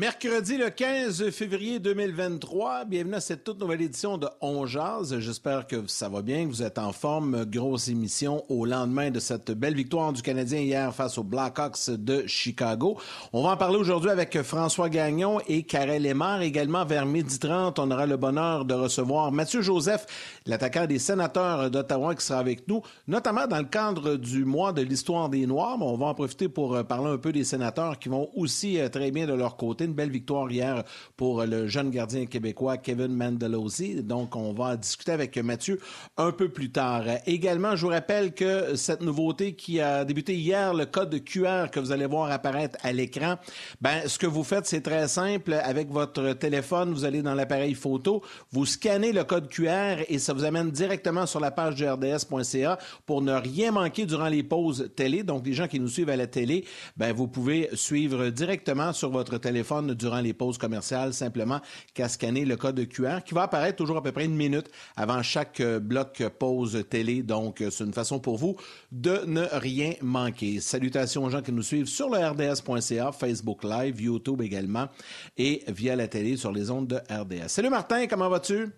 Mercredi le 15 février 2023, bienvenue à cette toute nouvelle édition de On Jazz. J'espère que ça va bien, que vous êtes en forme. Grosse émission au lendemain de cette belle victoire du Canadien hier face aux Blackhawks de Chicago. On va en parler aujourd'hui avec François Gagnon et Karel Lemar. Également vers midi 30, on aura le bonheur de recevoir Mathieu Joseph, l'attaquant des sénateurs d'Ottawa qui sera avec nous, notamment dans le cadre du mois de l'histoire des Noirs. on va en profiter pour parler un peu des sénateurs qui vont aussi euh, très bien de leur côté une belle victoire hier pour le jeune gardien québécois Kevin Mandelozzi. Donc, on va discuter avec Mathieu un peu plus tard. Également, je vous rappelle que cette nouveauté qui a débuté hier, le code QR que vous allez voir apparaître à l'écran, ben, ce que vous faites, c'est très simple. Avec votre téléphone, vous allez dans l'appareil photo, vous scannez le code QR et ça vous amène directement sur la page du RDS.ca pour ne rien manquer durant les pauses télé. Donc, les gens qui nous suivent à la télé, ben, vous pouvez suivre directement sur votre téléphone durant les pauses commerciales, simplement qu'à scanner le code QR qui va apparaître toujours à peu près une minute avant chaque euh, bloc pause télé. Donc, euh, c'est une façon pour vous de ne rien manquer. Salutations aux gens qui nous suivent sur le RDS.ca, Facebook Live, YouTube également et via la télé sur les ondes de RDS. Salut Martin, comment vas-tu?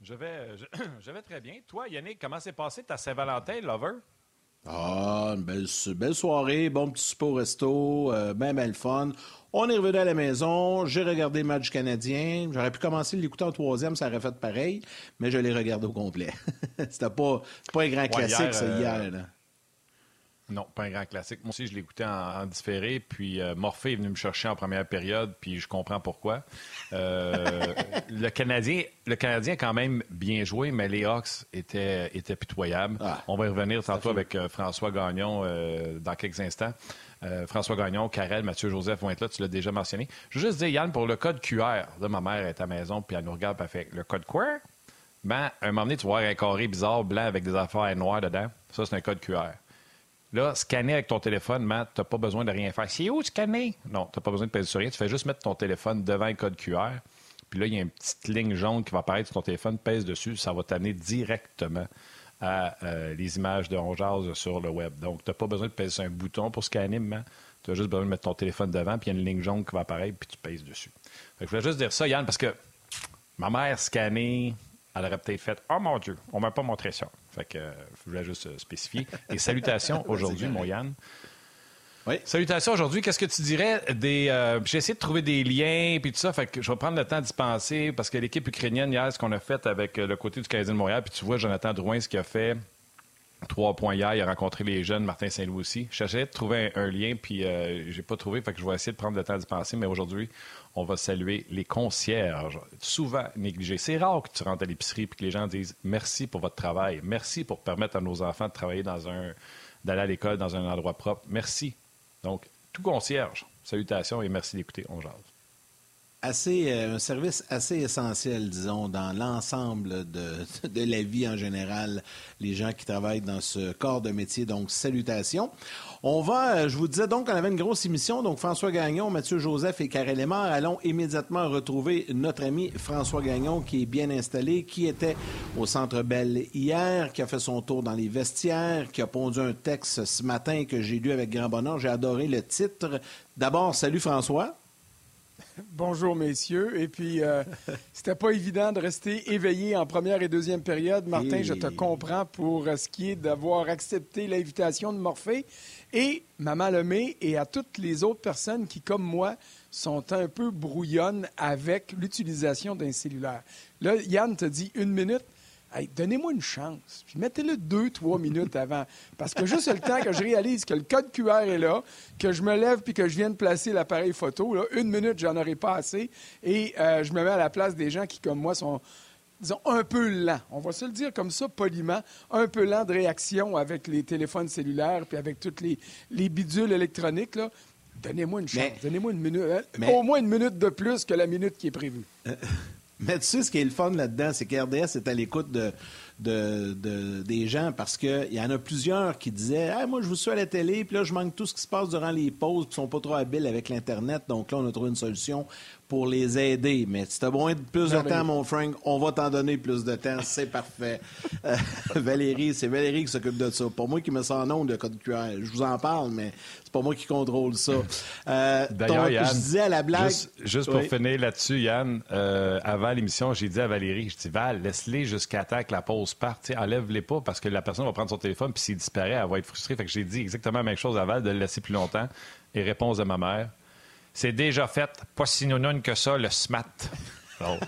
Je vais, je, vais très bien. Toi, Yannick, comment s'est passé ta Saint-Valentin, lover? Ah, une belle, soirée, bon petit sport resto, euh, bien, bien fun. On est revenu à la maison, j'ai regardé le match canadien. J'aurais pu commencer l'écouter en troisième, ça aurait fait pareil, mais je l'ai regardé au complet. C'était pas, pas un grand classique, ça, hier. Euh, non, pas un grand classique. Moi aussi, je l'écoutais en, en, différé, puis euh, Morphée est venu me chercher en première période, puis je comprends pourquoi. Euh, le Canadien, le Canadien a quand même bien joué, mais les Hawks étaient, étaient pitoyables. Ah. On va y revenir tantôt avec François Gagnon dans quelques instants. Euh, François Gagnon, Carrel, Mathieu Joseph vont être là, tu l'as déjà mentionné. Je veux juste dire, Yann, pour le code QR, ma mère est à la maison, puis elle nous regarde, puis elle fait le code QR. Ben, à un moment donné, tu vois un carré bizarre, blanc, avec des affaires noires dedans. Ça, c'est un code QR. Là, scanner avec ton téléphone, Matt, tu n'as pas besoin de rien faire. C'est où scanner? Non, tu n'as pas besoin de peser sur rien. Tu fais juste mettre ton téléphone devant le code QR. Puis là, il y a une petite ligne jaune qui va apparaître sur ton téléphone, pèse dessus, ça va t'amener directement à euh, les images de Ronjaz sur le web. Donc, tu n'as pas besoin de peser sur un bouton pour scanner, mais tu as juste besoin de mettre ton téléphone devant, puis il y a une ligne jaune qui va apparaître, puis tu pèses dessus. je voulais juste dire ça, Yann, parce que ma mère scannée, elle aurait peut-être fait Oh mon Dieu, on ne m'a pas montré ça. Fait que je voulais juste spécifier. Et salutations aujourd'hui, mon Yann. Oui. Salutations aujourd'hui. Qu'est-ce que tu dirais des. Euh, j'ai essayé de trouver des liens puis tout ça. Fait que je vais prendre le temps d'y penser parce que l'équipe ukrainienne hier, ce qu'on a fait avec euh, le côté du Canadien de Montréal, puis tu vois Jonathan Drouin, ce qu'il a fait. Trois points hier, il a rencontré les jeunes, Martin Saint-Louis aussi. J'essayais de trouver un, lien, puis euh, j'ai pas trouvé, fait que je vais essayer de prendre le temps d'y penser. Mais aujourd'hui, on va saluer les concierges, souvent négligés. C'est rare que tu rentres à l'épicerie et que les gens disent merci pour votre travail, merci pour permettre à nos enfants de travailler dans un, d'aller à l'école dans un endroit propre. Merci. Donc, tout concierge, salutations et merci d'écouter On Jase. Assez, euh, un service assez essentiel, disons, dans l'ensemble de, la vie en général, les gens qui travaillent dans ce corps de métier. Donc, salutations. On va, euh, je vous disais donc qu'on avait une grosse émission, donc François Gagnon, Mathieu Joseph et Karel Lemar. Allons immédiatement retrouver notre ami François Gagnon qui est bien installé, qui était au Centre Bell hier, qui a fait son tour dans les vestiaires, qui a pondu un texte ce matin que j'ai lu avec grand bonheur. J'ai adoré le titre. D'abord, salut François. Bonjour, messieurs. Et puis, euh, c'était pas évident de rester éveillé en première et deuxième période. Martin, je te comprends pour ce qui est d'avoir accepté l'invitation de Morphée. Et Maman Lemay et à toutes les autres personnes qui, comme moi, sont un peu brouillonnes avec l'utilisation d'un cellulaire. Là, Yann te dit une minute. Donnez-moi une chance. Puis mettez-le deux, trois minutes avant. Parce que juste le temps que je réalise que le code QR est là, que je me lève puis que je viens de placer l'appareil photo, là, une minute, j'en aurai pas assez. Et euh, je me mets à la place des gens qui, comme moi, sont disons, un peu lent. On va se le dire comme ça, poliment, un peu lent de réaction avec les téléphones cellulaires puis avec toutes les, les bidules électroniques. Là. Donnez-moi une chance. Donnez-moi une minute. Hein, au moins une minute de plus que la minute qui est prévue. Mais tu sais, ce qui est le fun là-dedans, c'est qu'RDS est à l'écoute de, de, des gens parce qu'il y en a plusieurs qui disaient Moi, je vous suis à la télé, puis là, je manque tout ce qui se passe durant les pauses, ils sont pas trop habiles avec l'Internet. Donc là, on a trouvé une solution pour les aider. Mais si tu as besoin de plus de temps, mon Frank, on va t'en donner plus de temps. C'est parfait. Euh, Valérie, c'est Valérie qui s'occupe de ça. Pour moi qui me sent nom de code QR. Je vous en parle, mais c'est pas moi qui contrôle ça. Euh, D'ailleurs, Yann, je disais à la blague. Juste, pour finir là-dessus, Yann, euh, avant l'émission, j'ai dit à Valérie, je dis Val, laisse-les jusqu'à temps que la pause parte. Enlève-les pas parce que la personne va prendre son téléphone puis s'il disparaît, elle va être frustrée. Fait que j'ai dit exactement la même chose à Val de le laisser plus longtemps. Et réponse de ma mère c'est déjà fait. Pas si non que ça, le SMAT. Oh,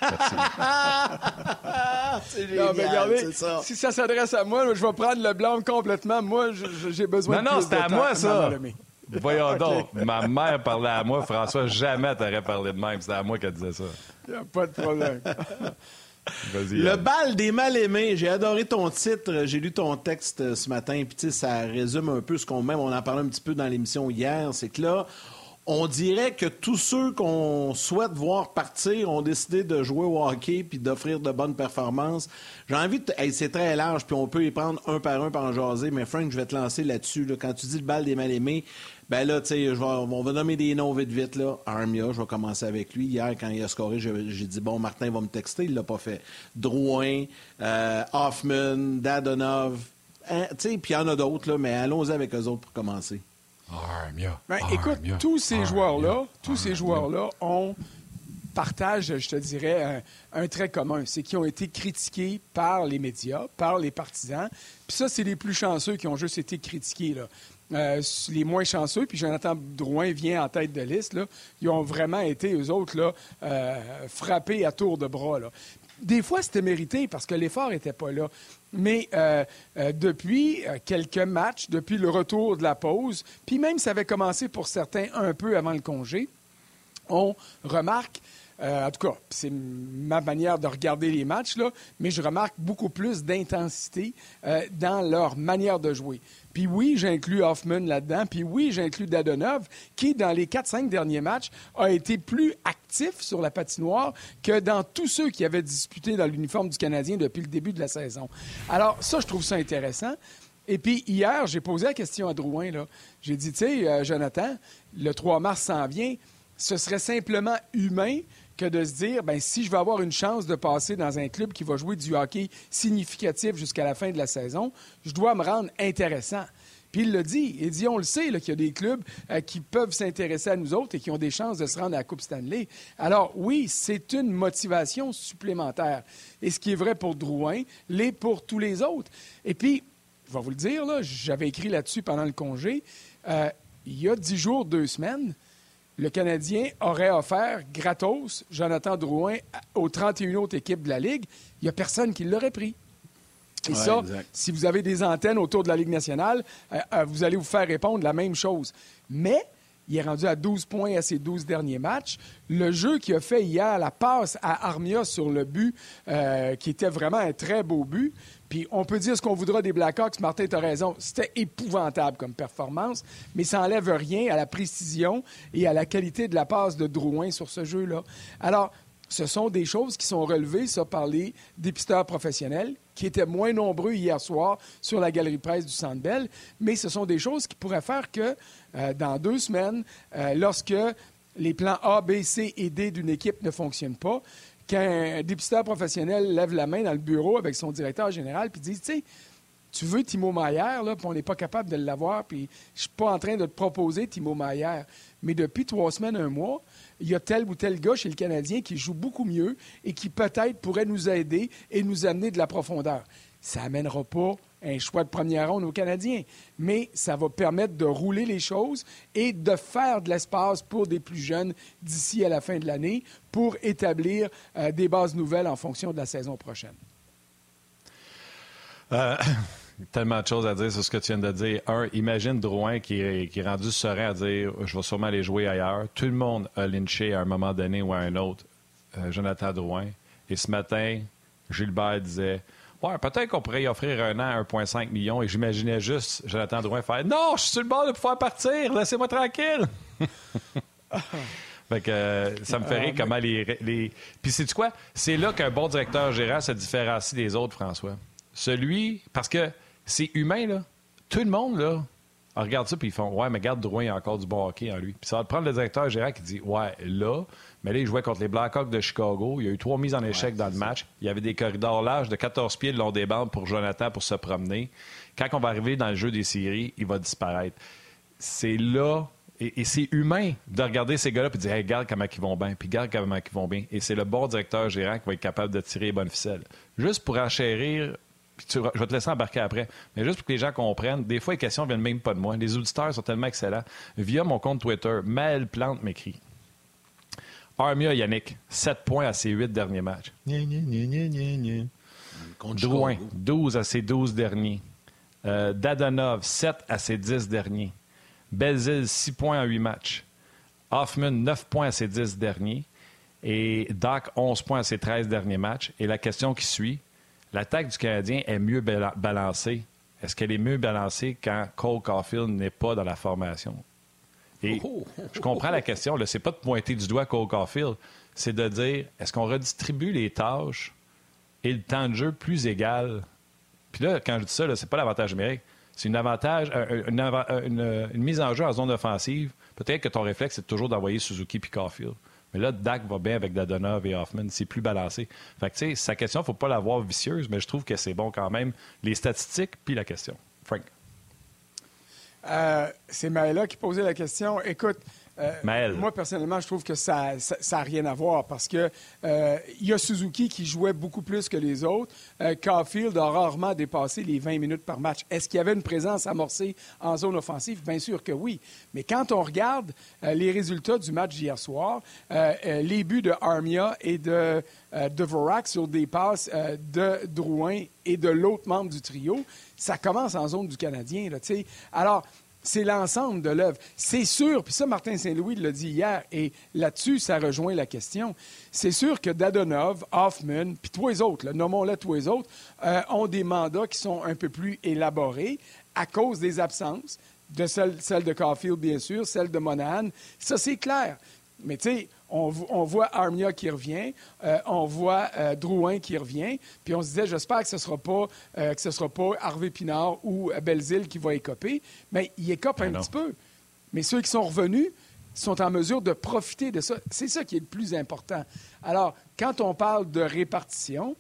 c'est génial, ça. Si ça s'adresse à moi, je vais prendre le blanc complètement. Moi, j'ai besoin de Non, non, c'était à moi, ça. Voyons donc. Ma mère parlait à moi, François. Jamais t'aurais parlé de même. C'était à moi qu'elle disait ça. Il n'y a pas de problème. Le bal des mal-aimés. J'ai adoré ton titre. J'ai lu ton texte ce matin. Puis, ça résume un peu ce qu'on même. On en parlait un petit peu dans l'émission hier. C'est que là, on dirait que tous ceux qu'on souhaite voir partir ont décidé de jouer au hockey puis d'offrir de bonnes performances. J'ai envie de... c'est très large, puis on peut y prendre un par un par en jaser, mais Frank, je vais te lancer là-dessus. Quand tu dis le bal des mal-aimés, ben là, tu sais, on va nommer des noms vite vite, là. Armia, je vais commencer avec lui. Hier, quand il a scoré, j'ai dit, bon, Martin va me texter, il l'a pas fait. Drouin, euh, Hoffman, Dadonov, hein, tu sais, puis il y en a d'autres, là, mais allons-y avec eux autres pour commencer. Ben, écoute, tous ces joueurs-là, tous ces joueurs-là ont partagent, je te dirais, un, trait commun. C'est qu'ils ont été critiqués par les médias, par les partisans. Puis ça, c'est les plus chanceux qui ont juste été critiqués. Là. Euh, les moins chanceux, puis Jonathan Drouin vient en tête de liste, là, ils ont vraiment été, eux autres, là, euh, frappés à tour de bras. Là. Des fois, c'était mérité parce que l'effort n'était pas là. Mais euh, euh, depuis euh, quelques matchs, depuis le retour de la pause, puis même ça avait commencé pour certains un peu avant le congé, on remarque en tout cas, c'est ma manière de regarder les matchs, là, mais je remarque beaucoup plus d'intensité dans leur manière de jouer. Puis oui, j'inclus Hoffman là-dedans. Puis oui, j'inclus Dadonov, qui, dans les 4-5 derniers matchs, a été plus actif sur la patinoire que dans tous ceux qui avaient disputé dans l'uniforme du Canadien depuis le début de la saison. Alors, ça, je trouve ça intéressant. Et puis, hier, j'ai posé la question à Drouin. J'ai dit, tu sais, euh, Jonathan, le 3 mars s'en vient. Ce serait simplement humain que de se dire, ben, si je veux avoir une chance de passer dans un club qui va jouer du hockey significatif jusqu'à la fin de la saison, je dois me rendre intéressant. Puis il le dit. Il dit, on le sait, qu'il y a des clubs euh, qui peuvent s'intéresser à nous autres et qui ont des chances de se rendre à la Coupe Stanley. Alors oui, c'est une motivation supplémentaire. Et ce qui est vrai pour Drouin, l'est pour tous les autres. Et puis, je vais vous le dire, j'avais écrit là-dessus pendant le congé, euh, il y a dix jours, deux semaines, le Canadien aurait offert gratos Jonathan Drouin aux 31 autres équipes de la Ligue. Il n'y a personne qui l'aurait pris. Et ça, si vous avez des antennes autour de la Ligue nationale, euh, euh, vous allez vous faire répondre la même chose. Mais il est rendu à 12 points à ses 12 derniers matchs. Le jeu qu'il a fait hier, la passe à Armia sur le but, euh, qui était vraiment un très beau but, puis on peut dire ce qu'on voudra des Blackhawks, Martin, tu raison, c'était épouvantable comme performance, mais ça n'enlève rien à la précision et à la qualité de la passe de Drouin sur ce jeu-là. Alors, ce sont des choses qui sont relevées, ça, par les dépisteurs professionnels, qui étaient moins nombreux hier soir sur la galerie presse du Centre Bell, mais ce sont des choses qui pourraient faire que, euh, dans deux semaines, euh, lorsque les plans A, B, C et D d'une équipe ne fonctionnent pas, qu'un dépisteur professionnel lève la main dans le bureau avec son directeur général puis dit, tu veux Timo Maillard, là, puis on n'est pas capable de l'avoir, puis je suis pas en train de te proposer Timo Maillard. Mais depuis trois semaines, un mois, il y a tel ou tel gars chez le Canadien qui joue beaucoup mieux et qui peut-être pourrait nous aider et nous amener de la profondeur. Ça n'amènera pas un choix de première ronde aux Canadiens, mais ça va permettre de rouler les choses et de faire de l'espace pour des plus jeunes d'ici à la fin de l'année pour établir euh, des bases nouvelles en fonction de la saison prochaine. Euh, tellement de choses à dire sur ce que tu viens de dire. Un, imagine Drouin qui est, qui est rendu serein à dire je vais sûrement aller jouer ailleurs. Tout le monde a lynché à un moment donné ou à un autre euh, Jonathan Drouin. Et ce matin, Gilbert disait Ouais, peut-être qu'on pourrait y offrir un an à 1,5 million. Et j'imaginais juste Jonathan Drouin faire Non, je suis sur le bord de pouvoir partir, laissez-moi tranquille. fait que euh, ça me ferait ah, comment les. les... Puis c'est quoi? C'est là qu'un bon directeur gérant se différencie des autres, François. Celui, parce que c'est humain, là. Tout le monde, là, regarde ça, puis ils font Ouais, mais garde Drouin, il y a encore du bon hockey en lui. Puis ça va prendre le directeur général qui dit Ouais, là, mais là, il jouait contre les Blackhawks de Chicago. Il y a eu trois mises en échec dans le match. Il y avait des corridors larges de 14 pieds le long des bandes pour Jonathan pour se promener. Quand on va arriver dans le jeu des séries, il va disparaître. C'est là et, c'est humain de regarder ces gars-là et de dire regarde comment ils vont bien, puis regarde comment ils vont bien. Et c'est le bon directeur gérant qui va être capable de tirer les bonnes ficelles. Juste pour enchérir, je vais te laisser embarquer après, mais juste pour que les gens comprennent, des fois, les questions ne viennent même pas de moi. Les auditeurs sont tellement excellents. Via mon compte Twitter, Mel Plante m'écrit Armia Yannick, 7 points à ses 8 derniers matchs. Drouin, 12 à ses 12 derniers. Euh, Dadonov, 7 à ses 10 derniers. Belzil, 6 points en 8 matchs. Hoffman, 9 points à ses 10 derniers. Et Doc, 11 points à ses 13 derniers matchs. Et la question qui suit, l'attaque du Canadien est mieux balancée. Est-ce qu'elle est mieux balancée quand Cole Caulfield n'est pas dans la formation? Et oh, oh, oh, je comprends la question. Ce n'est pas de pointer du doigt Cole Caulfield, c'est de dire est-ce qu'on redistribue les tâches et le temps de jeu plus égal? Puis là, quand je dis ça, ce n'est pas l'avantage numérique. C'est une avantage, euh, une, mise en jeu en zone offensive. Peut-être que ton réflexe, c'est toujours d'envoyer Suzuki puis Caulfield. Mais là, Dak va bien avec Dadonov et Hoffman. C'est plus balancé. Fait que, tu sais, sa question, il ne faut pas la voir vicieuse, mais je trouve que c'est bon quand même. Les statistiques puis la question. Frank. c'est Maëla qui posait la question. Écoute, euh, moi, personnellement, je trouve que ça n'a rien à voir parce que euh, il y a Suzuki qui jouait beaucoup plus que les autres. Euh, Caulfield a rarement dépassé les 20 minutes par match. Est-ce qu'il y avait une présence amorcée en zone offensive? Bien sûr que oui. Mais quand on regarde les résultats du match d'hier soir, les buts de Armia et de Vorak sur des passes de Drouin et de l'autre membre du trio, ça commence en zone du Canadien. Là, Alors, c'est l'ensemble de l'œuvre. C'est sûr, puis ça, Martin Saint-Louis l'a dit hier, et là-dessus, ça rejoint la question. C'est sûr que Dadonov, Hoffman, puis tous les autres, nommons-les tous les autres, euh, ont des mandats qui sont un peu plus élaborés à cause des absences, de celle, de Caulfield, bien sûr, celle de Monahan. Ça, c'est clair. Mais tu sais, on, voit Armia qui revient, euh, on voit euh, Drouin qui revient, puis on se disait, j'espère que ce ne sera, pas, euh, que ce sera pas Harvey Pinard ou Belzile qui va écoper. Mais il écope un petit peu. Mais ceux qui sont revenus sont en mesure de profiter de ça. C'est ça qui est le plus important. Alors, quand on parle de répartition,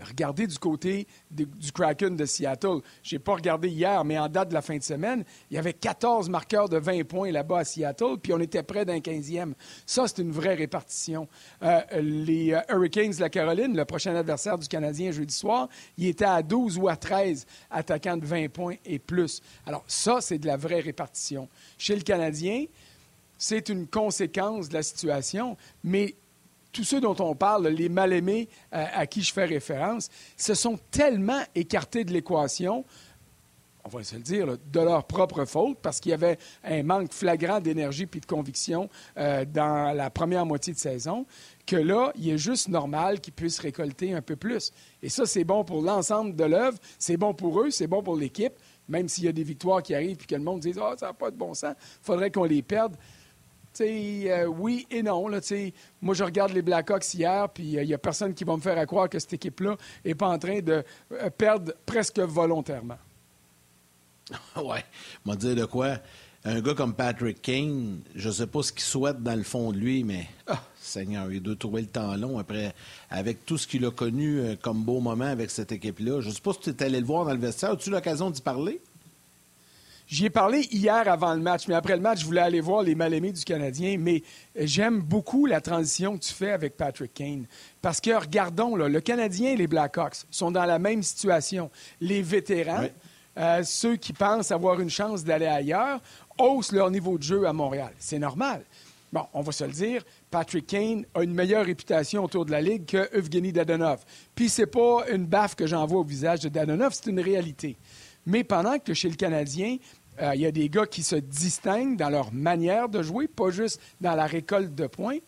Regardez du côté du Kraken de Seattle. Je n'ai pas regardé hier, mais en date de la fin de semaine, il y avait 14 marqueurs de 20 points là-bas à Seattle, puis on était près d'un 15e. Ça, c'est une vraie répartition. Euh, les euh, Hurricanes de la Caroline, le prochain adversaire du Canadien jeudi soir, il était à 12 ou à 13 attaquants de 20 points et plus. Alors, ça, c'est de la vraie répartition. Chez le Canadien, c'est une conséquence de la situation, mais tous ceux dont on parle, les mal-aimés euh, à qui je fais référence, se sont tellement écartés de l'équation on va se le dire, de leur propre faute, parce qu'il y avait un manque flagrant d'énergie puis de conviction euh, dans la première moitié de saison, que là, il est juste normal qu'ils puissent récolter un peu plus. Et ça, c'est bon pour l'ensemble de l'œuvre, c'est bon pour eux, c'est bon pour l'équipe, même s'il y a des victoires qui arrivent puis que le monde dit Ah, ça n'a pas de bon sens, il faudrait qu'on les perde. Euh, oui et non. Là, moi, je regarde les Blackhawks hier, puis il euh, n'y a personne qui va me faire croire que cette équipe-là n'est pas en train de euh, perdre presque volontairement. ouais. Moi, dire de quoi? Un gars comme Patrick Kane, je ne sais pas ce qu'il souhaite dans le fond de lui, mais ah, Seigneur, il doit trouver le temps long après, avec tout ce qu'il a connu comme beau moment avec cette équipe-là. Je ne sais pas si tu es allé le voir dans le vestiaire. As-tu eu l'occasion d'y parler? J'y ai parlé hier avant le match, mais après le match, je voulais aller voir les mal-aimés du Canadien. Mais j'aime beaucoup la transition que tu fais avec Patrick Kane. Parce que, regardons, le Canadien et les Blackhawks sont dans la même situation. Les vétérans, euh, ceux qui pensent avoir une chance d'aller ailleurs, haussent leur niveau de jeu à Montréal. C'est normal. Bon, on va se le dire, Patrick Kane a une meilleure réputation autour de la Ligue que Evgeny Dadonov. Puis c'est pas une baffe que j'envoie au visage de Dadonov, c'est une réalité. Mais pendant que chez le Canadien, euh, il y a des gars qui se distinguent dans leur manière de jouer, pas juste dans la récolte de points.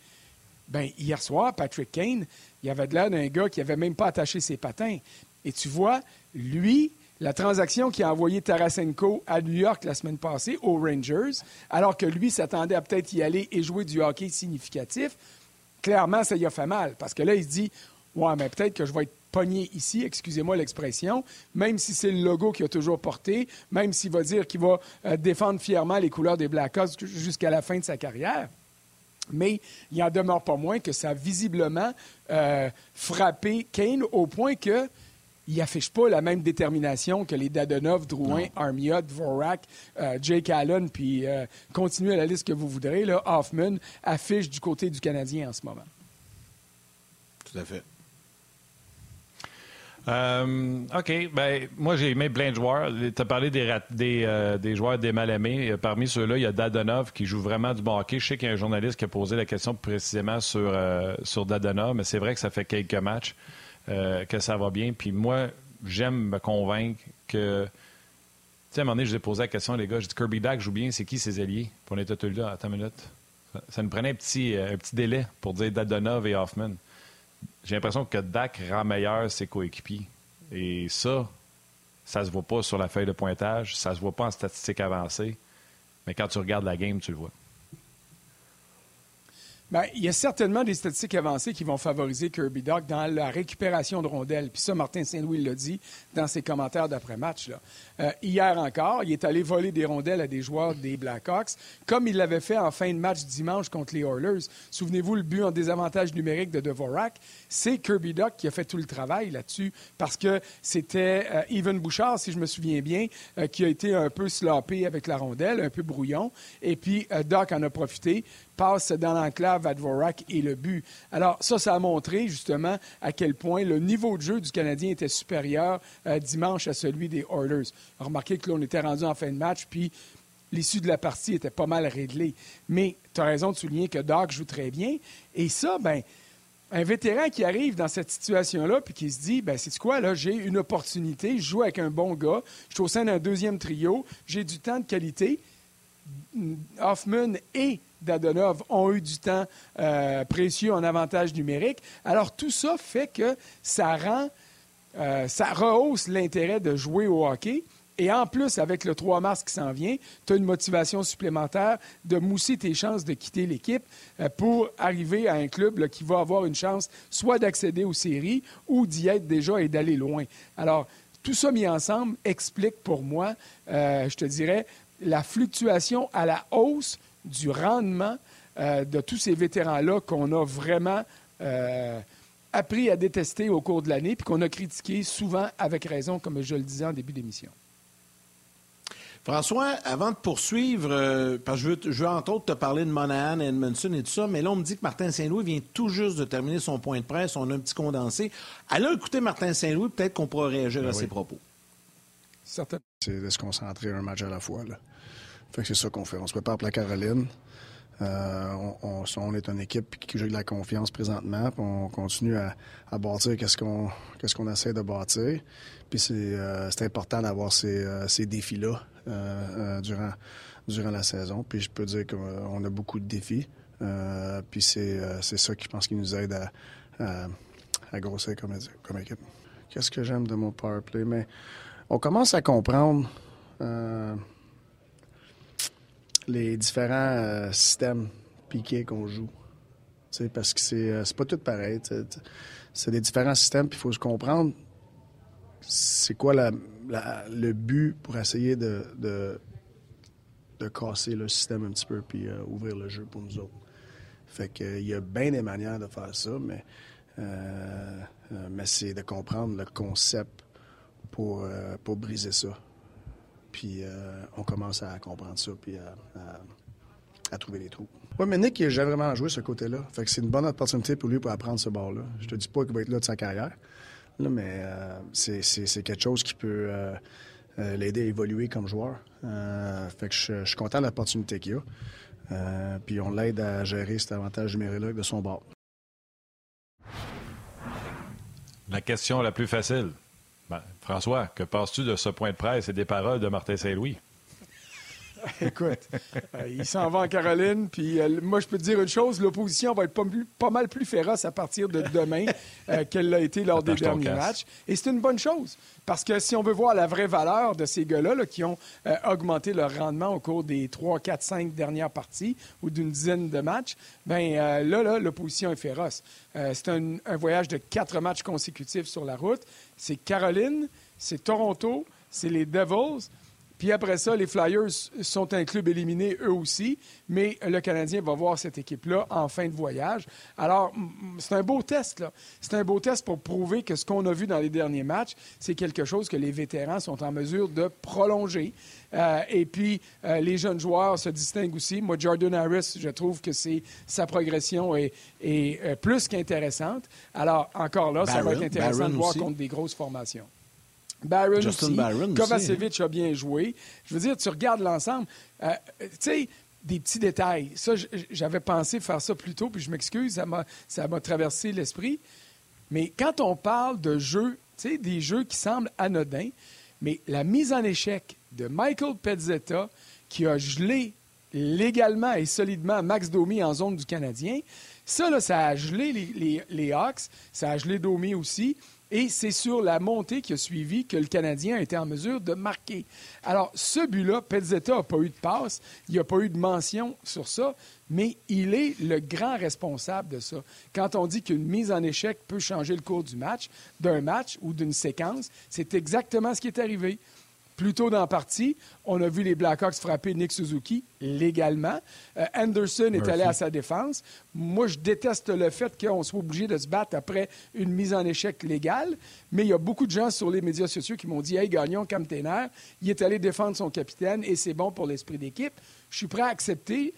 Ben, hier soir, Patrick Kane, il avait de l'air d'un gars qui n'avait même pas attaché ses patins. Et tu vois, lui, la transaction qui a envoyé Tarasenko à New York la semaine passée aux Rangers, alors que lui s'attendait à peut-être y aller et jouer du hockey significatif, clairement, ça y a fait mal. Parce que là, il se dit Ouais, mais peut-être que je vais être pogné ici, excusez-moi l'expression, même si c'est le logo qu'il a toujours porté, même s'il va dire qu'il va euh, défendre fièrement les couleurs des Blackhawks jusqu'à la fin de sa carrière. Mais il en demeure pas moins que ça a visiblement euh, frappé Kane au point que il affiche pas la même détermination que les Dadonov, Drouin, Armia, Dvorak, euh, Jake Allen, puis continuez à la liste que vous voudrez. Là, Hoffman affiche du côté du Canadien en ce moment. Tout à fait. Euh, OK. Ben, moi, j'ai aimé plein de joueurs. Tu as parlé des, euh, des, joueurs des mal-aimés. Euh, parmi ceux-là, il y a Dadonov qui joue vraiment du bon hockey. Je sais qu'il y a un journaliste qui a posé la question précisément sur, sur Dadonov, mais c'est vrai que ça fait quelques matchs que ça va bien. Puis moi, j'aime me convaincre que. Tu sais, à un moment donné, je vous ai posé la question, les gars. J'ai dit Kirby Dack joue bien, c'est qui ses alliés? Puis on était tous là. Attends une minute. Ça, ça nous prenait un petit, un petit délai pour dire Dadonov et Hoffman j'ai l'impression que Dak rend meilleur ses coéquipiers. Et ça, ça se voit pas sur la feuille de pointage, ça se voit pas en statistiques avancées, mais quand tu regardes la game, tu le vois. Bien, il y a certainement des statistiques avancées qui vont favoriser Kirby Doc dans la récupération de rondelles. Puis ça, Martin Saint-Louis l'a dit dans ses commentaires d'après-match. Euh, hier encore, il est allé voler des rondelles à des joueurs des Blackhawks, comme il l'avait fait en fin de match dimanche contre les Oilers. Souvenez-vous, le but en désavantage numérique de Devorak, c'est Kirby Doc qui a fait tout le travail là-dessus, parce que c'était euh, Evan Bouchard, si je me souviens bien, euh, qui a été un peu sloppé avec la rondelle, un peu brouillon. Et puis, Doc en a profité passe dans l'enclave à Dvorak et le but. Alors, ça, ça a montré justement à quel point le niveau de jeu du Canadien était supérieur euh, dimanche à celui des Oilers. Remarquez que là, on était rendu en fin de match, puis l'issue de la partie était pas mal réglée. Mais tu as raison de souligner que Doc joue très bien. Et ça, ben un vétéran qui arrive dans cette situation-là puis qui se dit ben c'est quoi là j'ai une opportunité je joue avec un bon gars je suis au sein d'un deuxième trio j'ai du temps de qualité Hoffman et Dadonov ont eu du temps euh, précieux en avantage numérique. Alors tout ça fait que ça rend, euh, ça rehausse l'intérêt de jouer au hockey. Et en plus, avec le 3 mars qui s'en vient, tu as une motivation supplémentaire de mousser tes chances de quitter l'équipe euh, pour arriver à un club qui va avoir une chance soit d'accéder aux séries ou d'y être déjà et d'aller loin. Alors, tout ça mis ensemble explique pour moi, je te dirais, la fluctuation à la hausse du rendement euh, de tous ces vétérans-là qu'on a vraiment euh, appris à détester au cours de l'année, puis qu'on a critiqué souvent avec raison, comme je le disais en début d'émission. François, avant de poursuivre, euh, parce que je veux, entre autres te parler de Monahan, Edmondson et tout ça, mais là, on me dit que Martin Saint-Louis vient tout juste de terminer son point de presse. On a un petit condensé. Allez écouter Martin Saint-Louis, peut-être qu'on pourra réagir ben à ses propos. C'est de se concentrer un match à la fois. Là. C'est ça qu'on fait. On se prépare pour la Caroline. Euh, on, est une équipe qui joue de la confiance présentement. on continue à, bâtir qu'est-ce qu'on essaie de bâtir. Puis c'est euh, important d'avoir ces, euh, défis-là durant la saison. Puis je peux dire qu'on a beaucoup de défis. puis c'est ça qui je pense qui nous aide à, grossir comme, comme équipe. Qu'est-ce que j'aime de mon power play? Mais on commence à comprendre les différents euh, systèmes piqués qu'on joue. parce que c'est, euh, pas tout pareil. C'est des différents systèmes, puis il faut se comprendre c'est quoi le but pour essayer de, de, casser le système un petit peu puis euh, ouvrir le jeu pour nous autres. Fait que il y a bien des manières de faire ça, mais, mais c'est de comprendre le concept pour, pour briser ça. Puis euh, on commence à comprendre ça, puis à, trouver des trous. Oui, mais Nick, il vraiment joué ce côté-là. Fait que c'est une bonne opportunité pour lui pour apprendre ce bord-là. Je te dis pas qu'il va être là de sa carrière, mais euh, c'est quelque chose qui peut euh, l'aider à évoluer comme joueur. fait que je, suis content de l'opportunité qu'il a. puis on l'aide à gérer cet avantage numérique de son bord. La question la plus facile. François, que penses-tu de ce point de presse et des paroles de Martin Saint-Louis? Écoute, euh, il s'en va en Caroline, puis euh, moi, je peux te dire une chose, l'opposition va être pas, pas, mal plus féroce à partir de demain euh, qu'elle l'a été lors des derniers matchs. Et c'est une bonne chose, parce que si on veut voir la vraie valeur de ces gars-là qui ont augmenté leur rendement au cours des 3, 4, 5 dernières parties ou d'une dizaine de matchs, bien là, là l'opposition est féroce. c'est un, un voyage de quatre matchs consécutifs sur la route. C'est Caroline, c'est Toronto, c'est les Devils. Puis après ça, les Flyers sont un club éliminé eux aussi, mais le Canadien va voir cette équipe-là en fin de voyage. Alors, c'est un beau test, là. C'est un beau test pour prouver que ce qu'on a vu dans les derniers matchs, c'est quelque chose que les vétérans sont en mesure de prolonger. Euh, et puis, euh, les jeunes joueurs se distinguent aussi. Moi, Jordan Harris, je trouve que c'est, sa progression est, euh, plus qu'intéressante. Alors, encore là, ça va être intéressant de voir contre des grosses formations. Baron aussi. Kovacevic a bien joué. Je veux dire, tu regardes l'ensemble. Euh, tu sais, des petits détails. Ça, j'avais pensé faire ça plus tôt, puis je m'excuse, ça m'a traversé l'esprit. Mais quand on parle de jeux, tu sais, des jeux qui semblent anodins, mais la mise en échec de Michael Pezzetta, qui a gelé légalement et solidement Max Domi en zone du Canadien, ça, là, ça a gelé les, les, les Hawks, ça a gelé Domi aussi. Et c'est sur la montée qui a suivi que le Canadien a été en mesure de marquer. Alors, ce but-là, Pezzetta n'a pas eu de passe, il n'y a pas eu de mention sur ça, mais il est le grand responsable de ça. Quand on dit qu'une mise en échec peut changer le cours du match, d'un match ou d'une séquence, c'est exactement ce qui est arrivé. Plus tôt dans la partie, on a vu les Blackhawks frapper Nick Suzuki légalement. Euh, Anderson est allé à sa défense. Moi, je déteste le fait qu'on soit obligé de se battre après une mise en échec légale, mais il y a beaucoup de gens sur les médias sociaux qui m'ont dit Hey, Gagnon, comme il est allé défendre son capitaine et c'est bon pour l'esprit d'équipe. Je suis prêt à accepter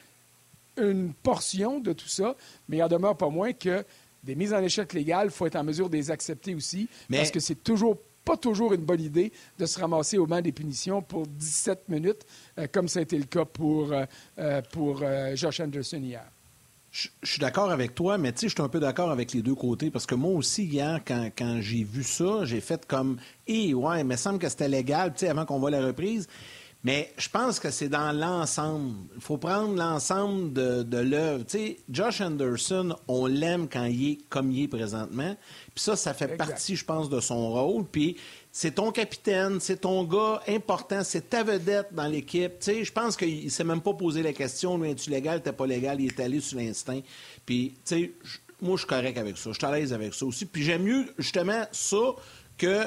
une portion de tout ça, mais il en demeure pas moins que des mises en échec légales, il faut être en mesure de les accepter aussi, parce que c'est toujours pas toujours une bonne idée de se ramasser au banc des punitions pour 17 minutes, euh, comme ça a été le cas pour, euh, euh, pour Josh Anderson hier. Je, suis d'accord avec toi, mais tu sais, je suis un peu d'accord avec les deux côtés parce que moi aussi, hier, quand, quand j'ai vu ça, j'ai fait comme Eh, ouais, mais semble que c'était légal, tu sais, avant qu'on voit la reprise. Mais je pense que c'est dans l'ensemble. Il faut prendre l'ensemble de, de l'œuvre. Tu sais, Josh Anderson, on l'aime quand il est comme il est présentement. Puis ça, ça fait partie, je pense, de son rôle. Puis c'est ton capitaine, c'est ton gars important, c'est ta vedette dans l'équipe. Tu sais, je pense qu'il ne s'est même pas posé la question, lui, es-tu légal, t'es pas légal, il est allé sur l'instinct. Puis, tu sais, moi, je suis correct avec ça. Je suis à l'aise avec ça aussi. Puis j'aime mieux, justement, ça que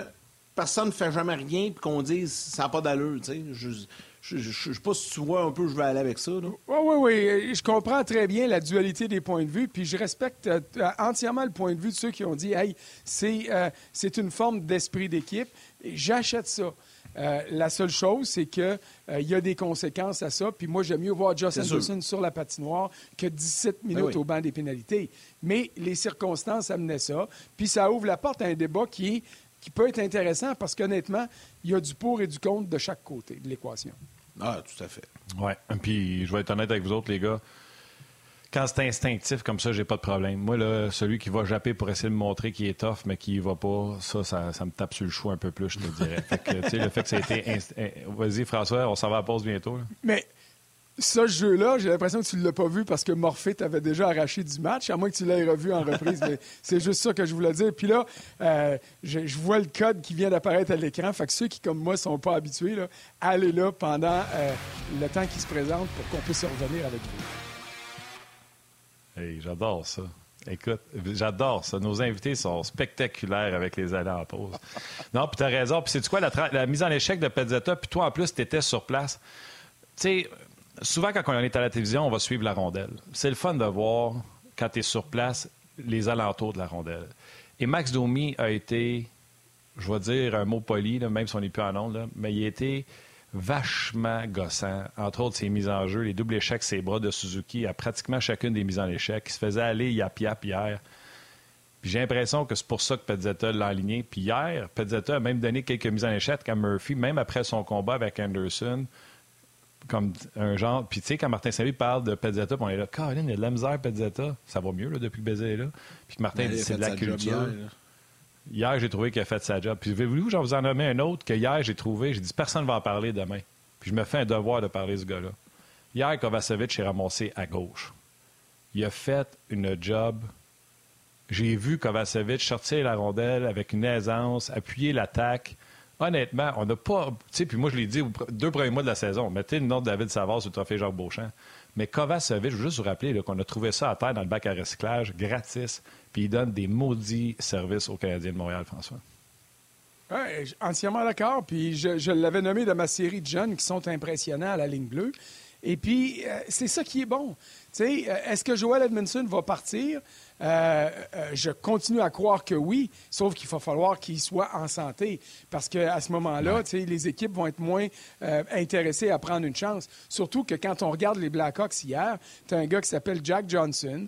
personne ne fait jamais rien et qu'on dise ça n'a pas d'allure. Je ne sais pas si tu vois un peu je vais aller avec ça. Oui, oui, oui. Je comprends très bien la dualité des points de vue, puis je respecte euh, entièrement le point de vue de ceux qui ont dit Hey, c'est euh, une forme d'esprit d'équipe. J'achète ça. Euh, la seule chose, c'est qu'il il y a des conséquences à ça. Puis moi, j'aime mieux voir Josh Anderson sur la patinoire que 17 ben minutes au banc des pénalités. Mais les circonstances amenaient ça. Puis ça ouvre la porte à un débat qui est qui peut être intéressant parce qu'honnêtement, il y a du pour et du contre de chaque côté de l'équation. Ah, tout à fait. Oui. Puis, je vais être honnête avec vous autres, les gars. Quand c'est instinctif comme ça, j'ai pas de problème. Moi, là, celui qui va japper pour essayer de montrer qu'il est tough, mais qui va pas, ça, ça, me tape sur le chou un peu plus, je te dirais. fait que, le fait que ça a été. Vas-y, François, on s'en va à la pause bientôt. Mais ce jeu-là, j'ai l'impression que tu ne l'as pas vu parce que Morphée t'avait déjà arraché du match, à moins que tu l'aies revu en reprise. mais c'est juste ça que je voulais dire. Puis là, euh, je, vois le code qui vient d'apparaître à l'écran. Fait que ceux qui, comme moi, ne sont pas habitués, là, allez là pendant euh, le temps qui se présente pour qu'on puisse revenir avec vous. Hey, j'adore ça. Écoute, j'adore ça. Nos invités sont spectaculaires avec les allées en pause. Non, puis tu as raison. Puis c'est quoi, la, la, mise en échec de Pezzetta, puis toi, en plus, tu étais sur place. Tu sais, souvent, quand on est à la télévision, on va suivre la rondelle. C'est le fun de voir, quand tu es sur place, les alentours de la rondelle. Et Max Domi a été, je vais dire un mot poli, même si on n'est plus en onde, mais il a été vachement gossant. Entre autres, ses mises en jeu, les doubles échecs, ses bras de Suzuki, à pratiquement chacune des mises en échec. Il se faisait aller yap-yap hier. Puis j'ai l'impression que c'est pour ça que Pezzetta l'a aligné. Puis hier, Pezzetta a même donné quelques mises en échec à Murphy, même après son combat avec Anderson comme un genre. Puis tu sais, quand Martin Saint-Louis parle de Pezzetta, on est là, Colin, il y a de la misère, Pezzetta. Ça va mieux là, depuis que Baiser est là. Puis Martin dit c'est de la culture. Hier, j'ai trouvé qu'il a fait sa job. Puis voulez-vous, j'en vous en nommer un autre que hier, j'ai trouvé, j'ai dit personne ne va en parler demain. Puis je me fais un devoir de parler de ce gars-là. Hier, Kovacevic est ramassé à gauche. Il a fait une job. J'ai vu Kovacevic sortir la rondelle avec une aisance, appuyer l'attaque. Honnêtement, on n'a pas. Tu sais, puis moi, je l'ai dit deux premiers mois de la saison. Mettez le nom de David Savard sur le trophée Jacques Beauchamp. Mais Kovacevic, je veux juste vous rappeler qu'on a trouvé ça à terre dans le bac à recyclage, gratis, puis il donne des maudits services aux Canadiens de Montréal, François. Oui, entièrement d'accord. Puis je, je l'avais nommé dans ma série de jeunes qui sont impressionnants à la ligne bleue. Et puis, euh, c'est ça qui est bon. Tu sais, euh, est-ce que Joel Edmondson va partir? Euh, euh, je continue à croire que oui, sauf qu'il va falloir qu'il soit en santé. Parce qu'à ce moment-là, les équipes vont être moins euh, intéressées à prendre une chance. Surtout que quand on regarde les Blackhawks hier, tu as un gars qui s'appelle Jack Johnson,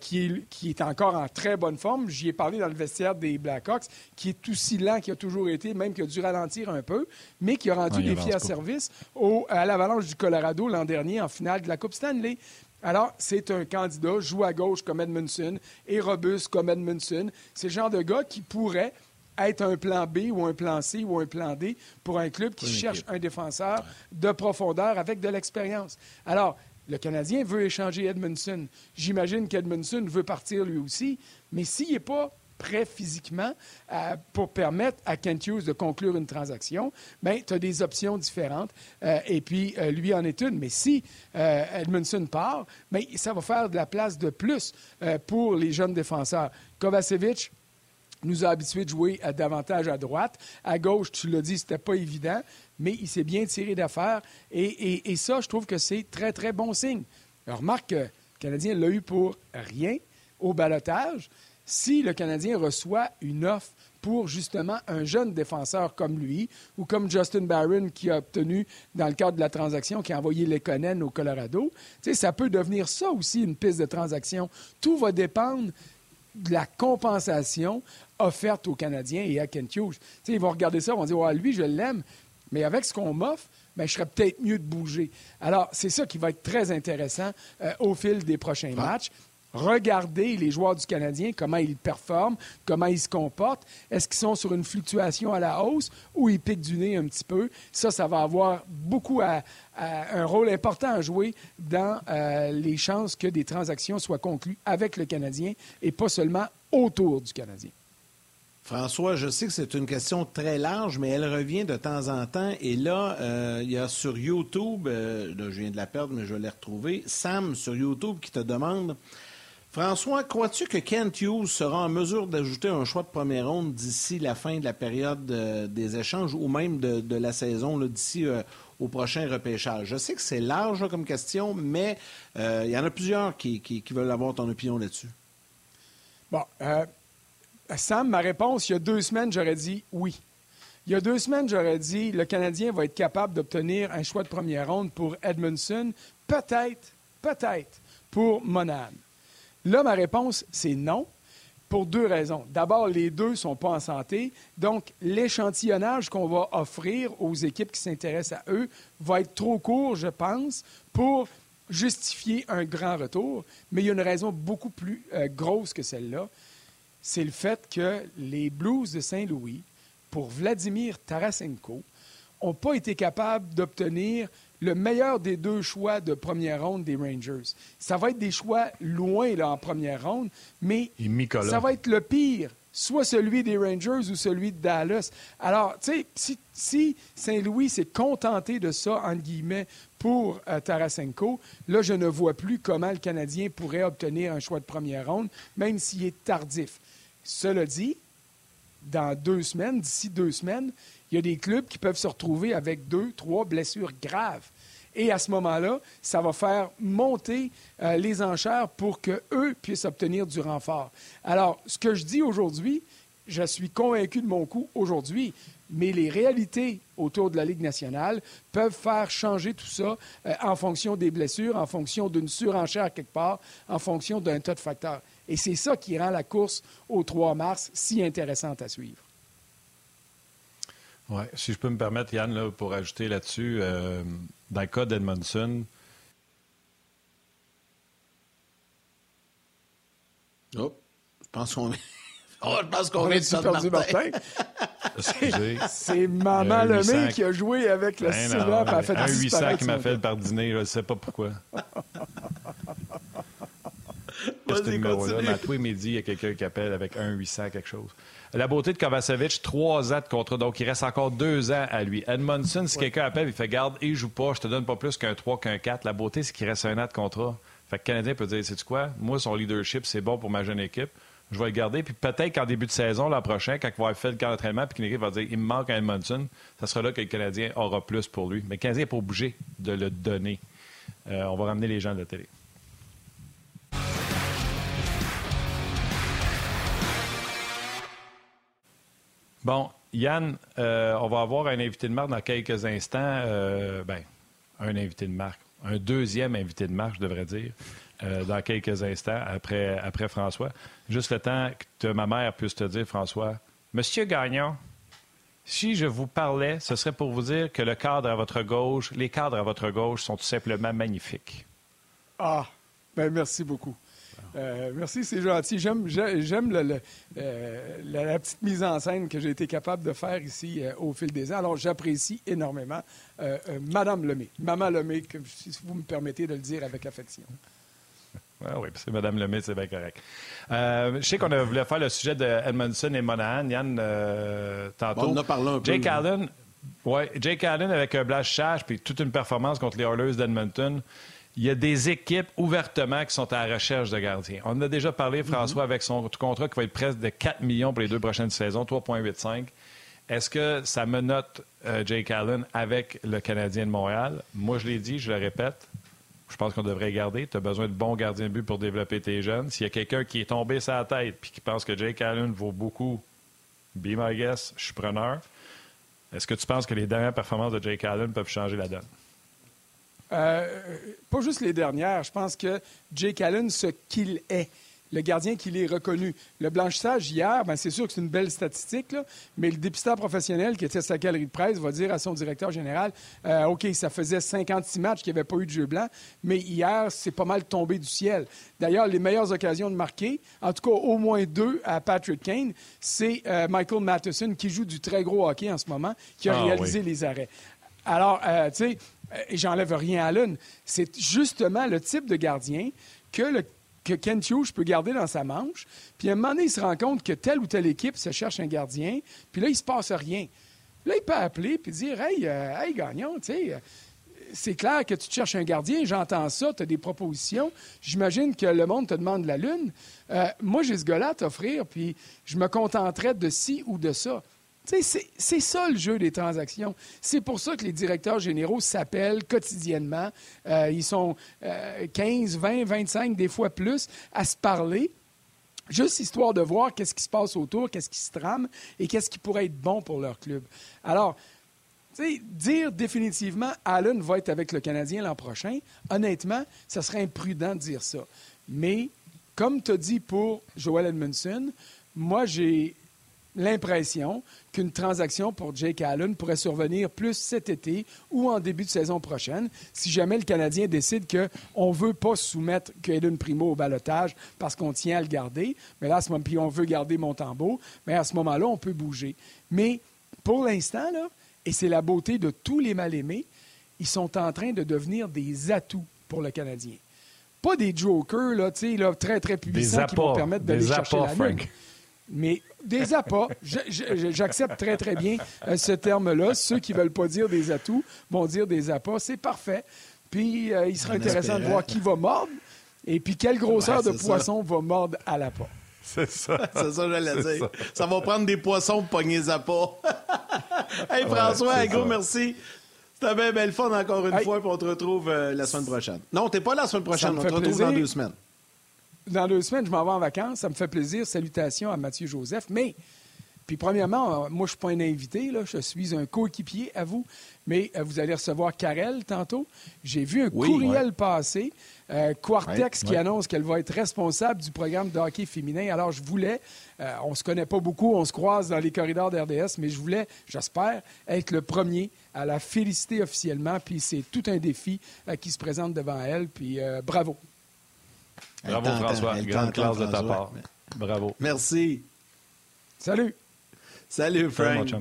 qui, qui, est encore en très bonne forme. J'y ai parlé dans le vestiaire des Blackhawks, qui est aussi lent qu'il a toujours été, même qui a dû ralentir un peu, mais qui a rendu des fiers services au, à l'Avalanche du Colorado l'an dernier en finale de la Coupe Stanley. Alors, c'est un candidat, joue à gauche comme Edmundson et robuste comme Edmundson. C'est le genre de gars qui pourrait être un plan B ou un plan C ou un plan D pour un club qui cherche un défenseur de profondeur avec de l'expérience. Alors, le Canadien veut échanger Edmundson. J'imagine qu'Edmundson veut partir lui aussi, mais s'il n'est pas prêt physiquement euh, pour permettre à Kent Hughes de conclure une transaction, bien, tu as des options différentes. Euh, et puis, euh, lui en est une. Mais si Edmondson part, bien, ça va faire de la place de plus pour les jeunes défenseurs. Kovacevic, nous a habitués de jouer davantage à droite. À gauche, tu l'as dit, c'était pas évident, mais il s'est bien tiré d'affaire. Et, ça, je trouve que c'est très, très bon signe. Remarque que le Canadien l'a eu pour rien au balotage si le Canadien reçoit une offre pour justement un jeune défenseur comme lui ou comme Justin Barron qui a obtenu dans le cadre de la transaction qui a envoyé Lekonen au Colorado, ça peut devenir ça aussi une piste de transaction. Tout va dépendre de la compensation offerte aux Canadiens et à Kent Hughes. ils vont regarder ça, ils vont dire ouais, lui, je l'aime, mais avec ce qu'on m'offre, ben, je serais peut-être mieux de bouger. Alors, c'est ça qui va être très intéressant euh, au fil des prochains matchs. Regardez les joueurs du Canadien, comment ils performent, comment ils se comportent. Est-ce qu'ils sont sur une fluctuation à la hausse ou ils piquent du nez un petit peu? Ça, ça va avoir beaucoup un rôle important à jouer dans euh, les chances que des transactions soient conclues avec le Canadien et pas seulement autour du Canadien. François, je sais que c'est une question très large, mais elle revient de temps en temps. Et là, euh, il y a sur YouTube, euh, je viens de la perdre, mais je l'ai retrouvée, Sam sur YouTube qui te demande François, crois-tu que Kent Hughes sera en mesure d'ajouter un choix de première ronde d'ici la fin de la période euh, des échanges ou même de, la saison, d'ici euh, au prochain repêchage? Je sais que c'est large comme question, mais euh, il y en a plusieurs qui, veulent avoir ton opinion là-dessus. Bon, Sam, ma réponse, il y a deux semaines, j'aurais dit oui. Il y a deux semaines, j'aurais dit le Canadien va être capable d'obtenir un choix de première ronde pour Edmondson, peut-être, peut-être pour Monahan. Là, ma réponse, c'est non, pour deux raisons. D'abord, les deux ne sont pas en santé, donc l'échantillonnage qu'on va offrir aux équipes qui s'intéressent à eux va être trop court, je pense, pour justifier un grand retour. Mais il y a une raison beaucoup plus euh, grosse que celle-là. C'est le fait que les Blues de Saint-Louis, pour Vladimir Tarasenko, n'ont pas été capables d'obtenir le meilleur des deux choix de première ronde des Rangers. Ça va être des choix loin là, en première ronde, mais ça va être le pire, soit celui des Rangers ou celui de Dallas. Alors, tu sais, si, Saint-Louis s'est contenté de ça, entre guillemets, pour euh, Tarasenko, là, je ne vois plus comment le Canadien pourrait obtenir un choix de première ronde, même s'il est tardif. Cela dit, dans deux semaines, d'ici deux semaines, il y a des clubs qui peuvent se retrouver avec deux, trois blessures graves. Et à ce moment-là, ça va faire monter euh, les enchères pour qu'eux puissent obtenir du renfort. Alors, ce que je dis aujourd'hui, je suis convaincu de mon coup aujourd'hui, mais les réalités autour de la Ligue nationale peuvent faire changer tout ça euh, en fonction des blessures, en fonction d'une surenchère quelque part, en fonction d'un tas de facteurs. Et c'est ça qui rend la course au 3 mars si intéressante à suivre. Oui, si je peux me permettre, Yann, pour ajouter là-dessus, euh, dans le cas d'Edmondson. Oh, je pense qu'on Oh, je pense qu'on de perdu Martin. C'est Maman Lemay qui a joué avec le ben et a fait Un 800 qui m'a fait par dîner, je ne sais pas pourquoi. ce numéro-là. Mais à tous les midi, il y a quelqu'un qui appelle avec un 800 quelque chose. La beauté de Kovacevic, trois ans de contrat, donc il reste encore deux ans à lui. Edmondson, si quelqu'un appelle, il fait garde il joue pas, je te donne pas plus qu'un 3, qu'un 4. La beauté, c'est qu'il reste un an de contrat. Fait que le Canadien peut dire, c'est quoi? Moi, son leadership, c'est bon pour ma jeune équipe. Je vais le garder. Puis peut-être qu'en début de saison, l'an prochain, quand il va avoir fait le camp d'entraînement, puis qu'une va dire, il me manque un Edmondson, ça sera là que le Canadien aura plus pour lui. Mais le Canadien n'est pas obligé de le donner. Euh, on va ramener les gens de la télé. Bon, Yann, euh, on va avoir un invité de marque dans quelques instants. Euh, ben, un invité de marque. Un deuxième invité de marque, je devrais dire, euh, dans quelques instants après, après François. Juste le temps que ma mère puisse te dire, François, Monsieur Gagnon, si je vous parlais, ce serait pour vous dire que le cadre à votre gauche, les cadres à votre gauche sont tout simplement magnifiques. Ah, ben merci beaucoup. Euh, merci, c'est gentil. J'aime, j'aime euh, la, petite mise en scène que j'ai été capable de faire ici euh, au fil des ans. Alors, j'apprécie énormément Madame Lemay, Maman Lemay, si vous me permettez de le dire avec affection. Ah oui, c'est Mme Lemay, c'est bien correct. je sais qu'on voulait faire le sujet de Edmondson et Monahan, Yann, tantôt. on en a parlé un peu. Jake Allen, ouais, Jake Allen avec un blast charge puis toute une performance contre les Oilers d'Edmonton il y a des équipes ouvertement qui sont à la recherche de gardiens. On en a déjà parlé, François, avec son contrat qui va être presque de 4 millions pour les deux prochaines saisons, 3,85. Est-ce que ça menote euh, Jake Allen avec le Canadien de Montréal? Moi, je l'ai dit, je le répète. Je pense qu'on devrait garder. Tu as besoin de bons gardiens de but pour développer tes jeunes. S'il y a quelqu'un qui est tombé sur la tête et qui pense que Jake Allen vaut beaucoup, be my guess, je suis preneur. Est-ce que tu penses que les dernières performances de Jake Allen peuvent changer la donne? Euh, pas juste les dernières. Je pense que Jake Allen, ce qu'il est, le gardien qu'il est reconnu. Le blanchissage hier, ben c'est sûr que c'est une belle statistique, mais le dépisteur professionnel qui était sa galerie de presse va dire à son directeur général euh, OK, ça faisait 56 matchs qu'il n'y avait pas eu de jeu blanc, mais hier, c'est pas mal tombé du ciel. D'ailleurs, les meilleures occasions de marquer, en tout cas au moins deux à Patrick Kane, c'est euh, Michael Matheson qui joue du très gros hockey en ce moment, qui a ah réalisé les arrêts. Alors, tu sais, et j'enlève rien à l'une, c'est justement le type de gardien que, le, que Kent Hughes peut garder dans sa manche. Puis à un moment donné, il se rend compte que telle ou telle équipe se cherche un gardien, puis là, il se passe rien. Là, il peut appeler puis dire Hey, euh, hey sais. Euh, c'est clair que tu cherches un gardien, j'entends ça, tu as des propositions. J'imagine que le monde te demande la lune. moi, j'ai ce gars-là à t'offrir, puis je me contenterais de ci ou de ça. C'est ça le jeu des transactions. C'est pour ça que les directeurs généraux s'appellent quotidiennement. Euh, ils sont 15, 20, 25, des fois plus, à se parler. Juste histoire de voir qu'est-ce qui se passe autour, qu'est-ce qui se trame et qu'est-ce qui pourrait être bon pour leur club. Alors, dire définitivement Allen va être avec le Canadien l'an prochain, honnêtement, ça serait imprudent de dire ça. Mais, comme tu as dit pour Joel Edmondson, moi, j'ai l'impression qu'une transaction pour Jake Allen pourrait survenir plus cet été ou en début de saison prochaine, si jamais le Canadien décide qu'on ne veut pas soumettre Caden Primo au balotage parce qu'on tient à le garder, mais là, à ce moment, puis on veut garder Montembeau, mais à ce moment-là, on peut bouger. Mais pour l'instant, là, et c'est la beauté de tous les mal-aimés, ils sont en train de devenir des atouts pour le Canadien. Pas des jokers là, là, très, très puissants qui vont permettre d'aller chercher la. Mais des appâts, j'accepte très, très bien euh, ce terme-là. Ceux qui ne veulent pas dire des atouts vont dire des appâts. C'est parfait. Puis, euh, il sera intéressant de voir qui va mordre et puis quelle grosseur de poisson va mordre à l'appât. C'est ça. c'est ça, j'allais dire. Ça. va prendre des poissons pour pogner les appâts. hey, François, un gros merci. C'était bien belle fun encore une fois, puis on te retrouve euh, la semaine prochaine. Non, t'es pas là la semaine prochaine, on te retrouve dans deux semaines dans deux semaines, je m'en vais en vacances. Ça me fait plaisir. Salutations à Mathieu Joseph. Mais, puis premièrement, euh, moi, je ne suis pas un invité. Là. Je suis un coéquipier à vous. Mais euh, vous allez recevoir Karel tantôt. J'ai vu un courriel passer. Euh, Quartex qui annonce qu'elle va être responsable du programme de hockey féminin. Alors, je voulais, on ne se connaît pas beaucoup, on se croise dans les corridors d'RDS, mais je voulais, j'espère, être le premier à la féliciter officiellement. Puis c'est tout un défi qui se présente devant elle. Puis bravo. Bravo, François. Grande classe de ta part. Bravo. Merci. Salut. Salut, Frank.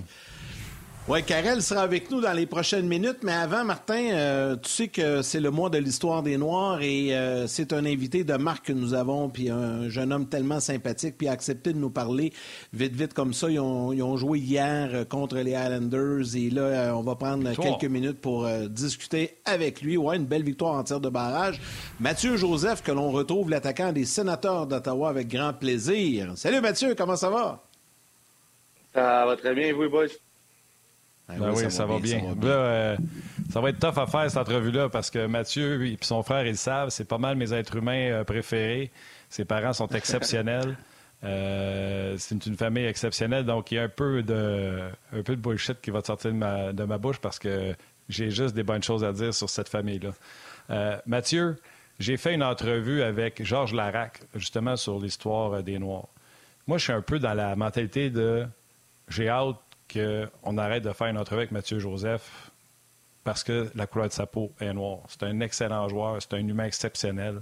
Oui, Karel sera avec nous dans les prochaines minutes, mais avant, Martin, euh, tu sais que c'est le mois de l'histoire des Noirs et euh, c'est un invité de marque que nous avons, puis un jeune homme tellement sympathique, puis a accepté de nous parler vite, vite comme ça. Ils ont, joué hier euh, contre les Islanders et là, on va prendre quelques minutes pour discuter avec lui. Ouais, une belle victoire en tir de barrage. Mathieu Joseph, que l'on retrouve l'attaquant des sénateurs d'Ottawa avec grand plaisir. Salut Mathieu, comment ça va? Ça va très bien, vous, boys? Ah ben oui, ça, va bien. Euh, ça, va être tough à faire cette entrevue-là parce que Mathieu et son frère, ils le savent, c'est pas mal mes êtres humains euh, préférés. Ses parents sont exceptionnels. Euh, c'est une, famille exceptionnelle, donc il y a un peu de, un peu de bullshit qui va sortir de ma, de ma bouche parce que j'ai juste des bonnes choses à dire sur cette famille-là. Mathieu, j'ai fait une entrevue avec Georges Larac, justement sur l'histoire des Noirs. Moi, je suis un peu dans la mentalité de j'ai hâte qu'on arrête de faire une entrevue avec Mathieu Joseph parce que la couleur de sa peau est noire. C'est un excellent joueur, c'est un humain exceptionnel.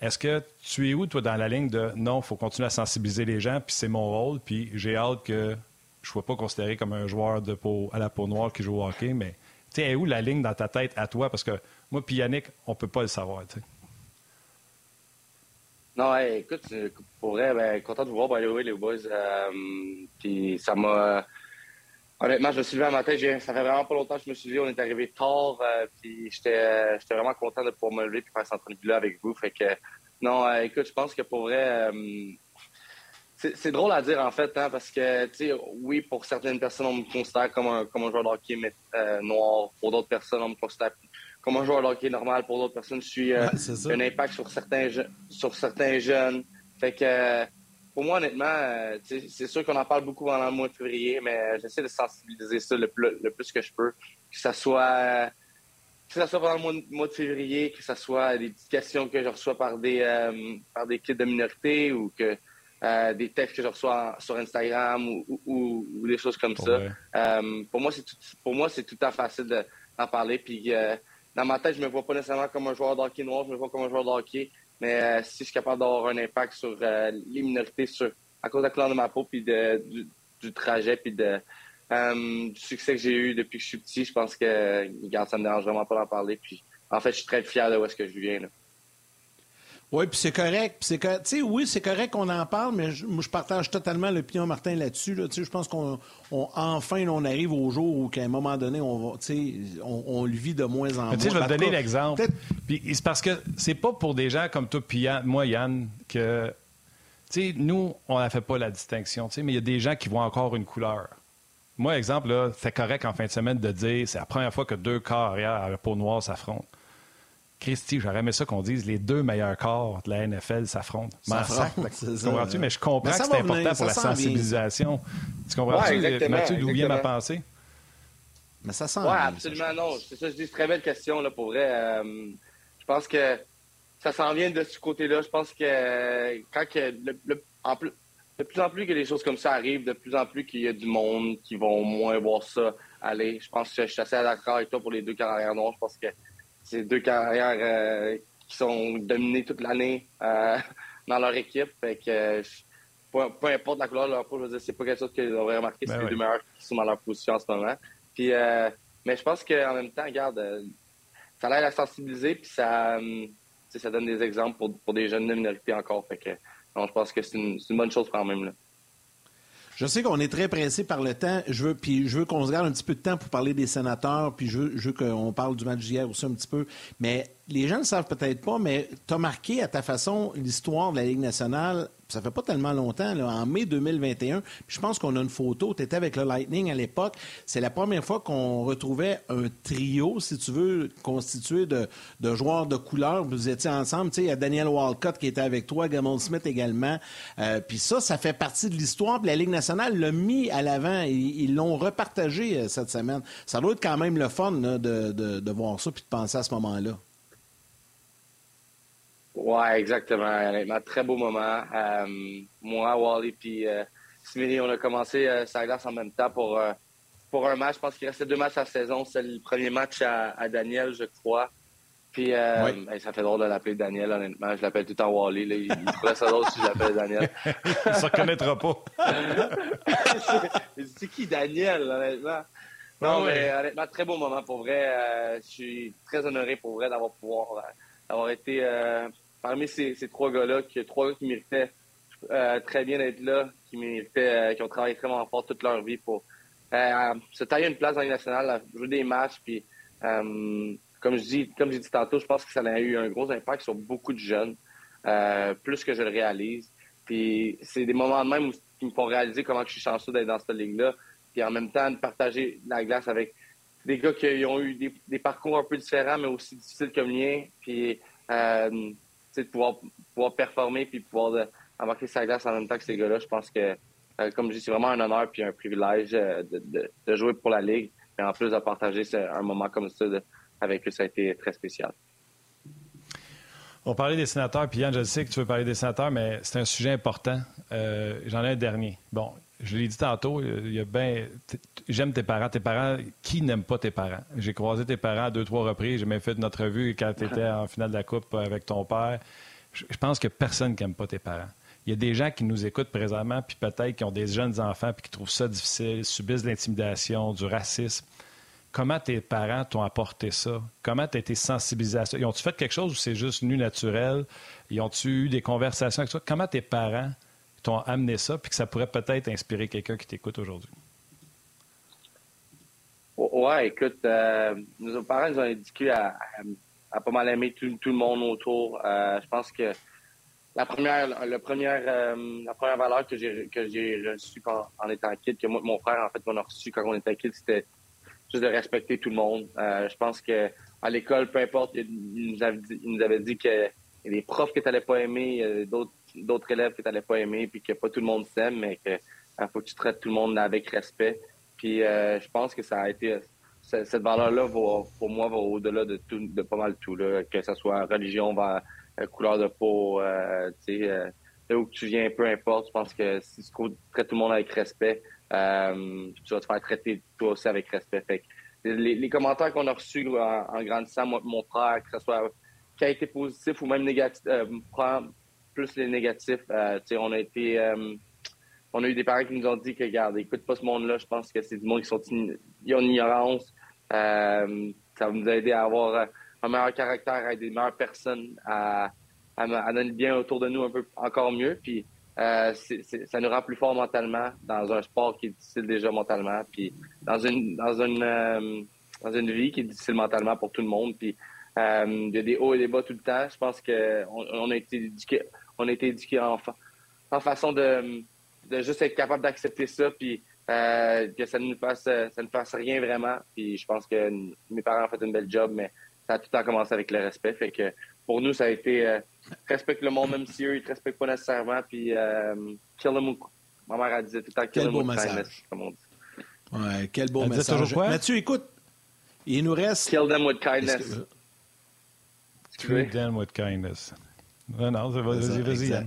Est-ce que tu es où, toi, dans la ligne de non, il faut continuer à sensibiliser les gens, puis c'est mon rôle, puis j'ai hâte que je ne sois pas considéré comme un joueur de peau, à la peau noire qui joue au hockey, mais tu es où la ligne dans ta tête à toi? Parce que moi, puis Yannick, on ne peut pas le savoir. Non, écoute, pour vrai, ben, content de vous voir, by the les boys. Euh, puis ça m'a. Honnêtement, je me suis levé un matin, ça fait vraiment pas longtemps que je me suis levé, on est arrivé tard, euh, puis j'étais vraiment content de pouvoir me lever et faire cette entrevue-là avec vous. Fait que, non, euh, écoute, je pense que pour vrai, c'est drôle à dire en fait, hein, parce que, tu sais, oui, pour certaines personnes, on me considère comme un, comme un joueur de hockey mais, noir. Pour d'autres personnes, on me considère comme un joueur de hockey normal. Pour d'autres personnes, je suis euh, un impact sur certains, sur certains jeunes. Fait que, euh, pour moi, honnêtement, euh, c'est sûr qu'on en parle beaucoup pendant le mois de février, mais j'essaie de sensibiliser ça le plus, le plus, que je peux. Que ça soit, que ça soit pendant le mois de, février, que ce soit des petites questions que je reçois par des, par des kids de minorité ou que des textes que je reçois sur Instagram ou, des choses comme ça. pour moi, c'est tout, pour moi, c'est tout à fait facile d'en parler. Puis dans ma tête, je me vois pas nécessairement comme un joueur de hockey noir, je me vois comme un joueur de hockey. Mais euh, si je suis capable d'avoir un impact sur euh, les minorités sur, à cause de la couleur de ma peau, puis du, trajet, puis de, euh, du succès que j'ai eu depuis que je suis petit, je pense que regarde, ça me dérange vraiment pas d'en parler. Puis en fait, je suis très fier de où est-ce que je viens. Là. Oui, puis c'est correct. c'est oui, c'est correct qu'on en parle, mais je, je partage totalement l'opinion Martin là-dessus. Là. Je pense qu'on enfin on arrive au jour où qu'à un moment donné, on va, on, on le vit de moins en moins. Je vais te donner l'exemple. Puis c'est parce que c'est pas pour des gens comme toi, puis moi, Yann, que nous, on ne fait pas la distinction, mais il y a des gens qui voient encore une couleur. Moi, exemple, c'est correct en fin de semaine de dire c'est la première fois que deux corps arrière à la peau noire s'affrontent. Christy, j'aurais aimé ça qu'on dise les deux meilleurs corps de la NFL s'affrontent. Comprends-tu? Mais je comprends que c'est important pour la sensibilisation. Tu comprends-tu, Mathieu, d'où vient ma pensée? Mais ça sent. Oui, absolument non. C'est ça, je dis, très belle question, là, pour vrai. Euh, je pense que ça s'en vient de ce côté-là. Je pense que quand que en plus, de plus en plus que les choses comme ça arrivent, de plus en plus qu'il y a du monde qui vont moins voir ça aller. Je pense que je suis assez d'accord avec toi pour les deux carrières noires. Je pense que c'est deux carrières euh, qui sont dominées toute l'année euh, dans leur équipe. Fait que, peu, importe la couleur de leur peau, je veux dire, c'est pas quelque chose qu'ils auraient remarqué. Ben c'est les deux meilleurs qui sont dans leur position en ce moment. Puis, euh, mais je pense qu'en même temps, regarde, ça l'aide à sensibiliser, puis ça, ça donne des exemples pour, pour des jeunes de minorité encore. Fait que, je pense que c'est une, une, bonne chose quand même. Là. Je sais qu'on est très pressé par le temps. Je veux, puis je veux qu'on se garde un petit peu de temps pour parler des sénateurs, puis je veux, qu'on parle du match d'hier aussi un petit peu. Mais les gens ne savent peut-être pas, mais tu as marqué à ta façon l'histoire de la Ligue nationale ça fait pas tellement longtemps, là, en mai 2021. je pense qu'on a une photo. Tu étais avec le Lightning à l'époque. C'est la première fois qu'on retrouvait un trio, si tu veux, constitué de, joueurs de couleur. Vous étiez ensemble. Il y a Daniel Walcott qui était avec toi, Gamon Smith également. Euh, puis ça, ça fait partie de l'histoire. la Ligue nationale l'a mis à l'avant. Ils l'ont repartagé euh, cette semaine. Ça doit être quand même le fun de, de voir ça puis de penser à ce moment-là. Ouais, exactement. Un très beau moment. Euh, moi, Wally puis euh, on a commencé euh, sa glace en même temps pour, euh, pour un match. Je pense qu'il restait deux matchs à la saison. C'est le premier match à, Daniel, je crois. Puis euh, ça fait drôle de l'appeler Daniel, honnêtement. Je l'appelle tout le temps Wally. Là. Il, il ça drôle si je l'appelle Daniel. il se reconnaîtra pas. c'est qui Daniel, honnêtement? Non, mais honnêtement, très beau moment pour vrai. Je suis très honoré pour vrai d'avoir pouvoir d'avoir été parmi ces, ces trois gars-là, trois gars qui méritaient très bien d'être là, qui méritaient, qui ont travaillé vraiment fort toute leur vie pour se tailler une place dans les nationales, jouer des matchs, puis comme je dis, comme j'ai dit tantôt, je pense que ça a eu un gros impact sur beaucoup de jeunes, euh, plus que je le réalise. Puis c'est des moments de même qui me font réaliser comment je suis chanceux d'être dans cette ligue-là. Puis en même temps, de partager la glace avec des gars qui ont eu des, parcours un peu différents, mais aussi difficiles comme le mien. Puis euh, de pouvoir, pouvoir performer puis pouvoir embarquer sa glace en même temps que ces gars-là, je pense que, euh, comme je dis, c'est vraiment un honneur puis un privilège de, de, jouer pour la ligue. Et en plus de partager un moment comme ça de, avec eux, ça a été très spécial. On parlait des sénateurs, puis Yann, je sais que tu veux parler des sénateurs, mais c'est un sujet important. Euh, j'en ai un dernier. Bon, je l'ai dit tantôt, il y a ben, j'aime tes parents. Tes parents, qui n'aime pas tes parents? J'ai croisé tes parents à deux, trois reprises. J'ai même fait notre revue quand tu étais en finale de la Coupe avec ton père. Je pense que personne n'aime pas tes parents. Il y a des gens qui nous écoutent présentement, puis peut-être qui ont des jeunes enfants, puis qui trouvent ça difficile, subissent l'intimidation, du racisme. Comment tes parents t'ont apporté ça? Comment tu as été sensibilisé à ça? Ils ont-tu fait quelque chose ou c'est juste nu naturel? Ils ont-tu eu des conversations avec toi? Comment tes parents t'ont amené ça puis que ça pourrait peut-être inspirer quelqu'un qui t'écoute aujourd'hui? Ouais, écoute, euh, nos parents nous ont éduqués à, pas mal aimer tout, le monde autour. Euh, je pense que la première, première, euh, la première valeur que j'ai que j'ai reçue en, étant kid, que moi, mon frère en fait on a reçu quand on était kid, c'était juste de respecter tout le monde. Euh, je pense que à l'école, peu importe, il nous avait dit, il nous avait dit qu'il y a des profs que tu n'allais pas aimer, d'autres d'autres élèves que tu n'allais pas aimer, puis que pas tout le monde s'aime, mais qu'il euh, faut que tu traites tout le monde avec respect. Puis euh, je pense que ça a été cette valeur-là pour moi va au-delà de de pas mal tout là, que ce soit religion, couleur de peau, tu sais, où tu viens, peu importe. Je pense que si tu traites tout le monde avec respect, euh, tu vas te faire traiter toi aussi avec respect. les, commentaires qu'on a reçus en, grandissant, mon frère, que ce soit qui a été positif ou même négatif, euh, plus les négatifs. Euh, on a été, on a eu des parents qui nous ont dit que, regarde, écoute pas ce monde-là. Je pense que c'est du monde qui sont in, ignorance. ça va nous aider à avoir un meilleur caractère, à être des meilleures personnes, à, à, donner le bien autour de nous un peu encore mieux. Puis euh, ça nous rend plus fort mentalement dans un sport qui est difficile déjà mentalement, puis dans une dans une euh, dans une vie qui est difficile mentalement pour tout le monde. Puis euh, il y a des hauts et des bas tout le temps. Je pense que on, a été éduqué on a été éduqué en, en façon de, de juste être capable d'accepter ça, puis que ça ne nous fasse ça ne fasse rien vraiment. Puis je pense que mes parents ont fait une belle job, mais ça a tout le temps commencé avec le respect. Fait que pour nous, ça a été euh, respecte le monde même si eux, ils te respectent pas nécessairement. Puis euh, kill them Ma mère, a dit tout le temps kill them with kindness, comme on dit. Ouais, quel beau message. Mathieu, écoute, il nous reste. Kill them with kindness. Kill them with kindness. Non, non, vas-y, vas-y.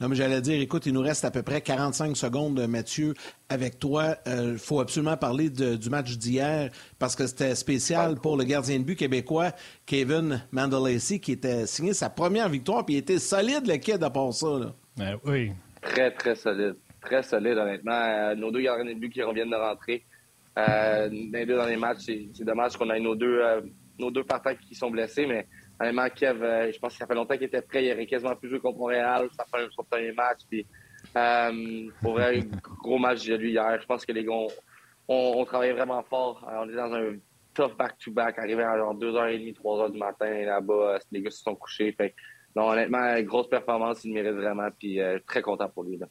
Non, mais j'allais dire, écoute, il nous reste à peu près 45 secondes, Mathieu, avec toi. Il euh, faut absolument parler du match d'hier parce que c'était spécial pour le gardien de but québécois, Kevin Mandelacy, qui était signé sa première victoire, puis il était solide, le kid, à part ça. Ben oui. Très, très solide. Très solide, honnêtement. Euh, nos deux gardiens de but qui reviennent de rentrer. Euh, dans les deux derniers matchs, c'est dommage qu'on ait nos deux, nos deux partants qui sont blessés, mais Honnêtement, Kev, euh, je pense que ça fait longtemps qu'il était prêt. Il aurait quasiment plus joué contre Montréal. Ça fait son premier match. Puis, euh, pour vrai, gros match de lui hier. Je pense que les gars, ont travaillé vraiment fort. Euh, on est dans un tough back-to-back, arrivé à genre 2h30, 3h du matin là-bas. Les gars se sont couchés. Fait non, honnêtement, grosse performance. Il mérite vraiment. Puis, très content pour lui. Là.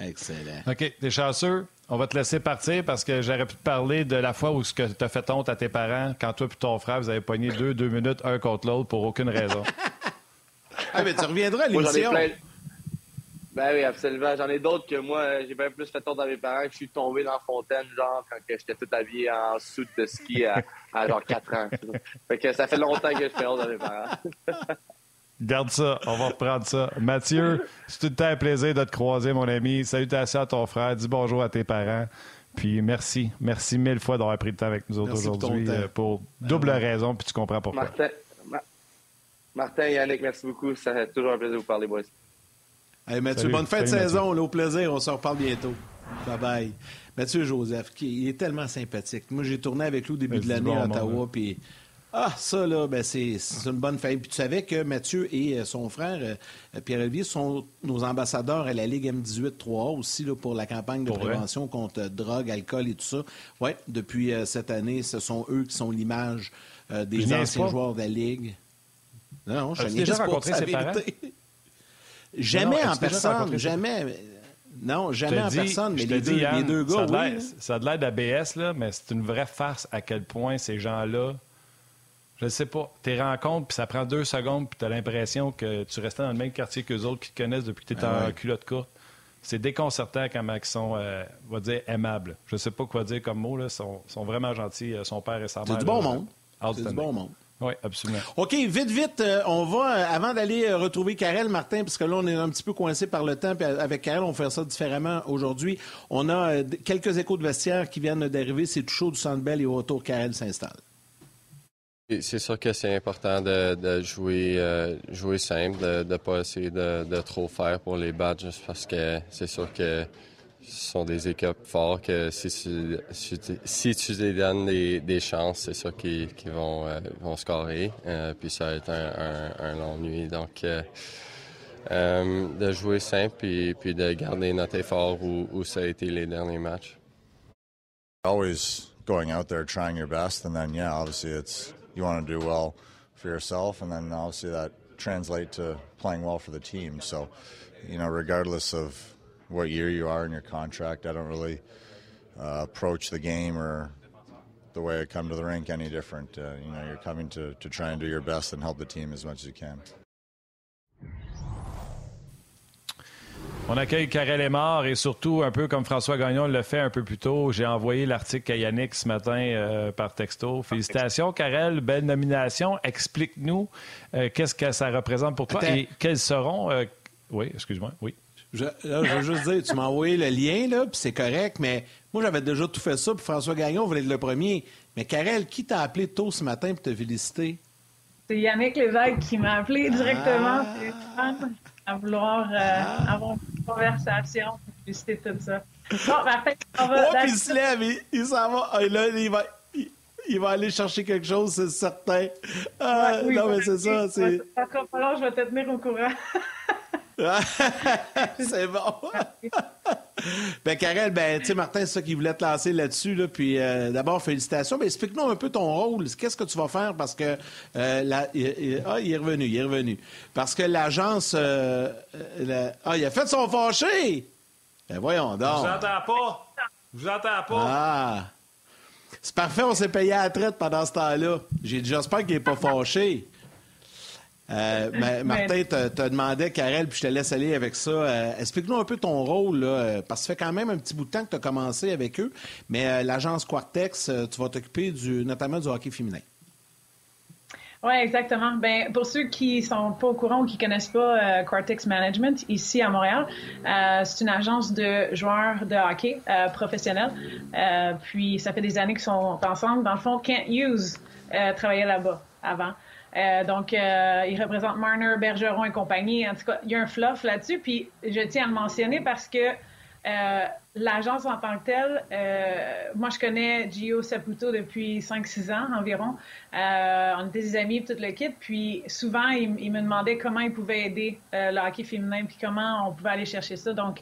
Excellent. OK, t'es chanceux. On va te laisser partir parce que j'aurais pu te parler de la fois où ce que t'as fait honte à tes parents quand toi et ton frère, vous avez pogné deux, deux minutes un contre l'autre pour aucune raison. ah, mais tu reviendras à l'émission. Ben oui, absolument. J'en ai d'autres que moi, j'ai bien plus fait honte à mes parents que je suis tombé dans la fontaine, genre, quand j'étais tout habillé en soute de ski à, genre 4 ans. Fait que ça fait longtemps que je fais honte à mes parents. Garde ça, on va reprendre ça. Mathieu, c'est tout le temps un plaisir de te croiser, mon ami. Salutations à ton frère, dis bonjour à tes parents. Puis merci. Merci mille fois d'avoir pris le temps avec nous autres aujourd'hui pour, double raison, puis tu comprends pourquoi. Martin, Martin Yannick, merci beaucoup. Ça fait toujours un plaisir de vous parler, boys. Hey, Mathieu, bonne fin de saison. au plaisir. On se reparle bientôt. Bye bye. Mathieu Joseph, qui, il est tellement sympathique. Moi, j'ai tourné avec lui au début de l'année à Ottawa, hein. puis ah, ça, là, ben, c'est une bonne fête. Puis tu savais que Mathieu et euh, son frère, euh, Pierre-Olivier, sont nos ambassadeurs à la Ligue M18-3A aussi là, pour la campagne de prévention contre euh, drogue, alcool et tout ça. Oui, depuis cette année, ce sont eux qui sont l'image des anciens joueurs de la Ligue. Non, je n'ai déjà rencontré ses parents? Jamais en personne, jamais. Non, jamais en personne, mais les, deux, les, deux, gars, ça a Ça a de l'air d'ABS, là, mais c'est une vraie farce à quel point ces gens-là je ne sais pas. Tes rencontres, puis ça prend deux secondes, puis tu as l'impression que tu restais dans le même quartier qu'eux autres qui te connaissent depuis que tu es ah en culotte courte. C'est déconcertant comment ils sont, euh, on va dire, aimables. Je ne sais pas quoi dire comme mot. Ils sont, vraiment gentils, euh, son père et sa mère. C'est du bon monde. C'est du bon monde. Oui, absolument. OK, vite, vite, euh, on va, avant d'aller retrouver Karel Martin, parce que là, on est un petit peu coincé par le temps, puis avec Karel, on va faire ça différemment aujourd'hui. On a quelques échos de vestiaire qui viennent d'arriver. C'est tout chaud du Centre Bell et au retour, Karel s'installe. C'est sûr que c'est important de, jouer, euh, jouer simple, de ne pas essayer de, trop faire pour les badges, parce que c'est sûr que ce sont des équipes fortes que si tu, si, tu les donnes des, chances, c'est sûr qu'ils vont, euh, vont scorer. Euh, puis ça va être un, long nuit. Donc, de jouer simple et puis de garder notre effort où, où ça a été les derniers matchs. Always going out there trying your best, and then yeah, obviously it's you want to do well for yourself, and then obviously that translate to playing well for the team. So, you know, regardless of what year you are in your contract, I don't really uh, approach the game or the way I come to the rink any different. Uh, you know, you're coming to, to try and do your best and help the team as much as you can. On accueille Karel Aymar et surtout, un peu comme François Gagnon le fait un peu plus tôt, j'ai envoyé l'article à Yannick ce matin euh, par texto. Félicitations, Karel, belle nomination. Explique-nous euh, qu'est-ce que ça représente pour toi et quels seront. Euh, oui, excuse-moi, oui. Je, veux juste dire, tu m'as envoyé le lien, là, puis c'est correct, mais moi, j'avais déjà tout fait ça, puis François Gagnon voulait être le premier. Mais Karel, qui t'a appelé tôt ce matin pour te féliciter? C'est Yannick Lévesque qui m'a appelé directement. Ah à vouloir euh, ah. avoir une conversation, visiter tout ça. Bon, ben, fait, on va. Oh, puis il se lève, il, il s'en va. Ah, là, il va, il, va aller chercher quelque chose, c'est certain. Ah, oui, non, mais c'est ça. C'est... Alors, je vais te tenir au courant. c'est bon. ben, Karel, ben, tu sais, Martin, c'est ça qu'il voulait te lancer là-dessus. Là, puis, euh, d'abord, félicitations. Mais explique-nous un peu ton rôle. Qu'est-ce que tu vas faire? Parce que, euh, la, il, ah, il est revenu, il est revenu. Parce que l'agence, euh, ah, il a fait son fâché. Ben, voyons donc. Je vous entends pas. Je vous entends pas. Ah. C'est parfait, on s'est payé à la traite pendant ce temps-là. J'espère qu'il n'est pas fâché. Euh, Martin te, demandé, Karel, puis je te laisse aller avec ça. Euh, explique-nous un peu ton rôle, euh, parce que ça fait quand même un petit bout de temps que tu as commencé avec eux, mais l'agence Quartex, tu vas t'occuper du, notamment du hockey féminin. Oui, exactement. Ben, pour ceux qui sont pas au courant ou qui connaissent pas Quartex Management, ici à Montréal, c'est une agence de joueurs de hockey professionnels. puis ça fait des années qu'ils sont ensemble. Dans le fond, Kent Hughes travaillait là-bas avant. Euh, donc, euh, il représente Marner, Bergeron et compagnie. En tout cas, il y a un fluff là-dessus. Puis, je tiens à le mentionner parce que euh, l'agence en tant que telle, moi, je connais Gio Saputo depuis 5-6 ans environ. on était des amis, tout le kit. Puis, souvent, il, me demandait comment il pouvait aider le hockey féminin, puis comment on pouvait aller chercher ça. Donc,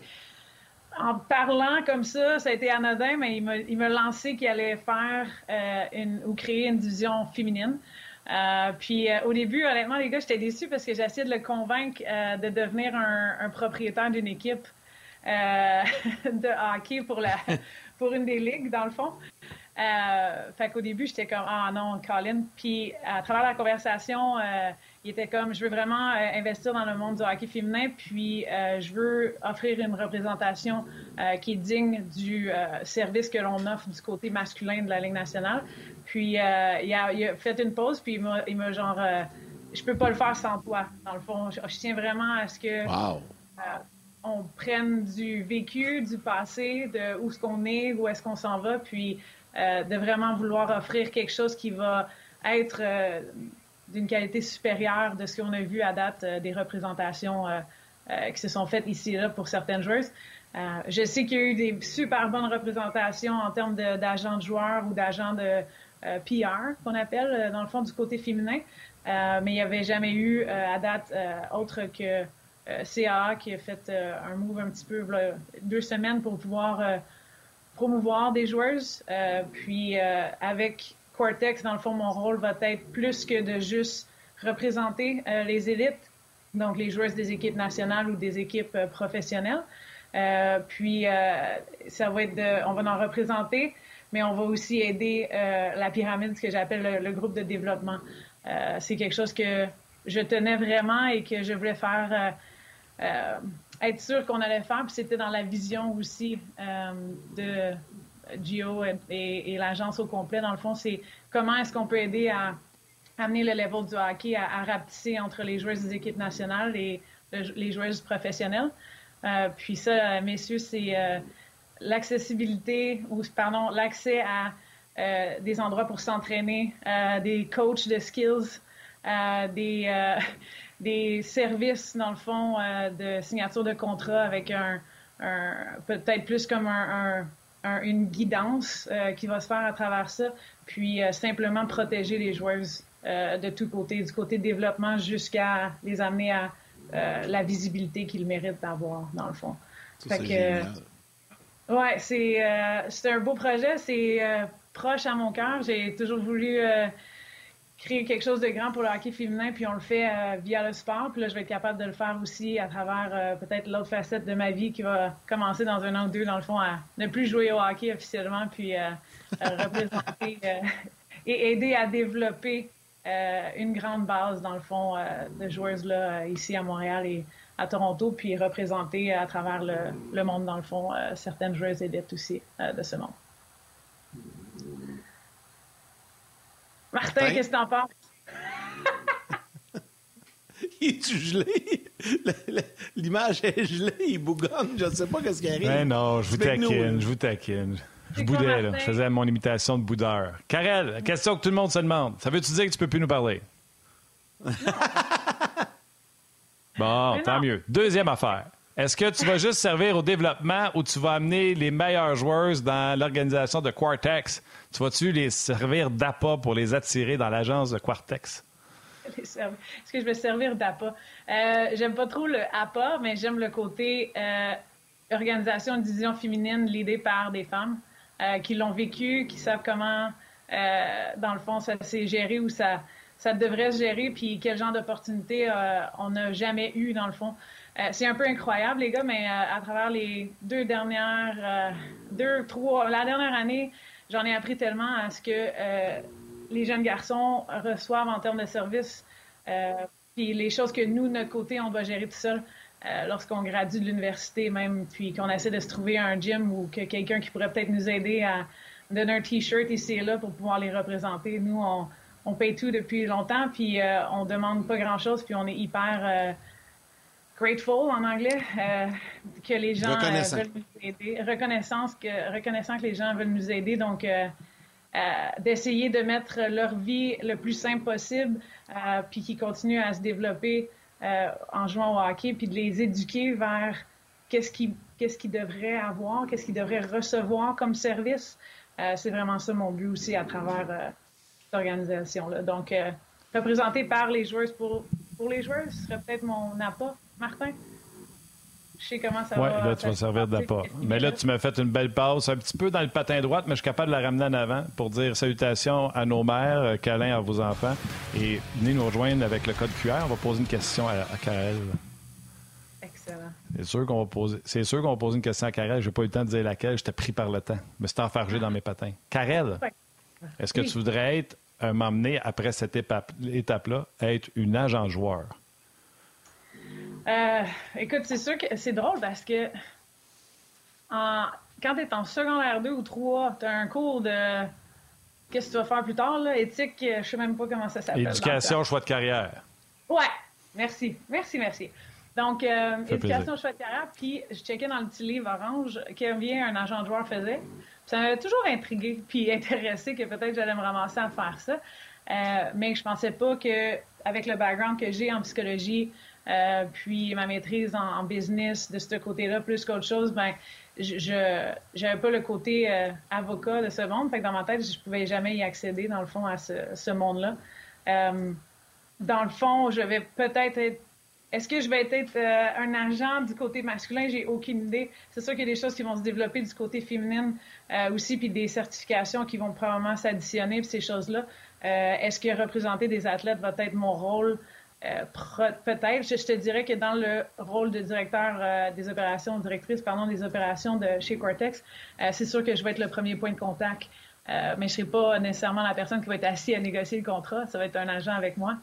en parlant comme ça, ça a été anodin, mais il m'a lancé qu'il allait faire une, ou créer une division féminine. Euh, puis euh, au début, honnêtement, les gars, j'étais déçue parce que j'essayais de le convaincre euh, de devenir un, propriétaire d'une équipe de hockey pour, la, pour une des ligues, dans le fond. fait qu'au début, j'étais comme Ah non, Colin. Puis à travers la conversation, il était comme Je veux vraiment investir dans le monde du hockey féminin, puis je veux offrir une représentation qui est digne du service que l'on offre du côté masculin de la Ligue nationale. Puis euh, il, a, fait une pause, puis il m'a genre, euh, je peux pas le faire sans toi. Dans le fond, je, tiens vraiment à ce que wow. Euh, on prenne du vécu, du passé, de où est-ce qu'on est, où est-ce qu'on s'en va, puis de vraiment vouloir offrir quelque chose qui va être d'une qualité supérieure de ce qu'on a vu à date des représentations qui se sont faites ici et là pour certaines joueuses. je sais qu'il y a eu des super bonnes représentations en termes d'agents de, joueurs ou d'agents de PR, qu'on appelle, dans le fond, du côté féminin. mais il n'y avait jamais eu à date autre que CAA qui a fait un move un petit peu deux semaines pour pouvoir promouvoir des joueuses. puis avec Cortex, dans le fond, mon rôle va être plus que de juste représenter les élites, donc les joueuses des équipes nationales ou des équipes professionnelles. puis ça va être de, on va en représenter, mais on va aussi aider euh, la pyramide, ce que j'appelle le, groupe de développement. Euh, c'est quelque chose que je tenais vraiment et que je voulais faire, euh, être sûr qu'on allait faire. Puis c'était dans la vision aussi de Gio et, l'agence au complet. Dans le fond, c'est comment est-ce qu'on peut aider à amener le level du hockey à, rapetisser entre les joueuses des équipes nationales et les joueuses professionnelles. puis ça, messieurs, c'est l'accessibilité ou pardon l'accès à euh, des endroits pour s'entraîner, euh, des coachs de skills, euh, des des services dans le fond de signature de contrat avec un, peut-être plus comme un, une guidance qui va se faire à travers ça, puis simplement protéger les joueuses de tous côtés, du côté développement jusqu'à les amener à la visibilité qu'ils méritent d'avoir dans le fond. Ça, fait oui, c'est euh, un beau projet. C'est euh, proche à mon cœur. J'ai toujours voulu euh, créer quelque chose de grand pour le hockey féminin, puis on le fait euh, via le sport. Puis là, je vais être capable de le faire aussi à travers peut-être l'autre facette de ma vie qui va commencer dans un an ou deux, dans le fond, à ne plus jouer au hockey officiellement, puis représenter et aider à développer une grande base, dans le fond, de joueuses là, ici à Montréal et à Toronto, puis représenter à travers le, monde, dans le fond, euh, certaines joueuses élites aussi euh, de ce monde. Martin, qu'est-ce que t'en penses? il est gelé? L'image est gelée, il bougonne, je ne sais pas qu'est-ce qui arrive. Ben non, je vous taquine, je vous taquine. Je boudais, là. Je faisais mon imitation de boudeur. Karel, question que tout le monde se demande. Ça veut-tu dire que tu peux plus nous parler? Bon, tant mieux. Deuxième affaire. Est-ce que tu vas juste servir au développement ou tu vas amener les meilleures joueuses dans l'organisation de Quartex? Tu vas-tu les servir d'appât pour les attirer dans l'agence de Quartex? Est-ce que je vais servir d'appât? Euh, j'aime pas trop le APA, mais j'aime le côté euh, organisation division féminine l'idée par des femmes euh, qui l'ont vécu, qui savent comment, dans le fond, ça s'est géré ou ça, ça devrait se gérer, puis quel genre d'opportunité euh, on n'a jamais eu, dans le fond. Euh, c'est un peu incroyable, les gars, mais euh, à travers les deux dernières, deux, trois, la dernière année, j'en ai appris tellement à ce que les jeunes garçons reçoivent en termes de services, puis les choses que nous, notre côté, on doit gérer tout seul. lorsqu'on gradue de l'université même, puis qu'on essaie de se trouver un gym ou que quelqu'un qui pourrait peut-être nous aider à donner un T-shirt ici et là pour pouvoir les représenter. Nous, on, on paye tout depuis longtemps, puis euh, on demande pas grand-chose, puis on est hyper euh, grateful en anglais euh, que les gens veulent nous aider. Reconnaissance que, reconnaissant que les gens veulent nous aider. Donc, d'essayer de mettre leur vie le plus simple possible, puis qu'ils continuent à se développer en jouant au hockey, puis de les éduquer vers qu'est-ce qu'ils qu'est-ce qu'ils devraient avoir, qu'est-ce qu'ils devraient recevoir comme service. c'est vraiment ça mon but aussi à travers organisation-là. Donc, euh, représenté par les joueuses pour, pour les joueurs, ce serait peut-être mon appât. Martin? Je sais comment ça va. Oui, là, tu vas servir d'appât. Mais là, tu m'as fait une belle passe, un petit peu dans le patin droit, mais je suis capable de la ramener en avant pour dire salutations à nos mères, euh, câlins à vos enfants. Et venez nous rejoindre avec le code QR. On va poser une question à, à Karel. Excellent. C'est sûr qu'on va poser, c'est sûr qu'on va poser une question à Karel. J'ai pas eu le temps de dire laquelle. J'étais pris par le temps. Me suis enfargé dans mes patins. Karel, est-ce que tu voudrais être m'amener après cette étape-là à être une agent joueur? Euh, écoute, c'est sûr que c'est drôle parce que quand tu es en secondaire 2 ou 3, tu as un cours de qu'est-ce que tu vas faire plus tard, là, éthique, je sais même pas comment ça s'appelle. Éducation, choix de carrière. Ouais, merci, merci, merci. Donc, euh, éducation, choix de carrière. Puis, je checkais dans le petit livre orange vient un agent de joueur faisait. Ça m'avait toujours intrigué puis intéressé que peut-être j'allais me ramasser à faire ça. Euh, mais je pensais pas que, avec le background que j'ai en psychologie, euh, puis ma maîtrise en, business de ce côté-là, plus qu'autre chose, ben, je n'avais pas le côté euh, avocat de ce monde. Fait que dans ma tête, je pouvais jamais y accéder, dans le fond, à ce, ce monde-là. Euh, dans le fond, je vais peut-être être est-ce que je vais être un agent du côté masculin? J'ai aucune idée. C'est sûr qu'il y a des choses qui vont se développer du côté féminin aussi, puis des certifications qui vont probablement s'additionner, puis ces choses-là. Est-ce que représenter des athlètes va être mon rôle? Peut-être. Je, te dirais que dans le rôle de directeur des opérations, directrice, pardon, des opérations de chez Cortex, c'est sûr que je vais être le premier point de contact. mais je ne serai pas nécessairement la personne qui va être assise à négocier le contrat. Ça va être un agent avec moi.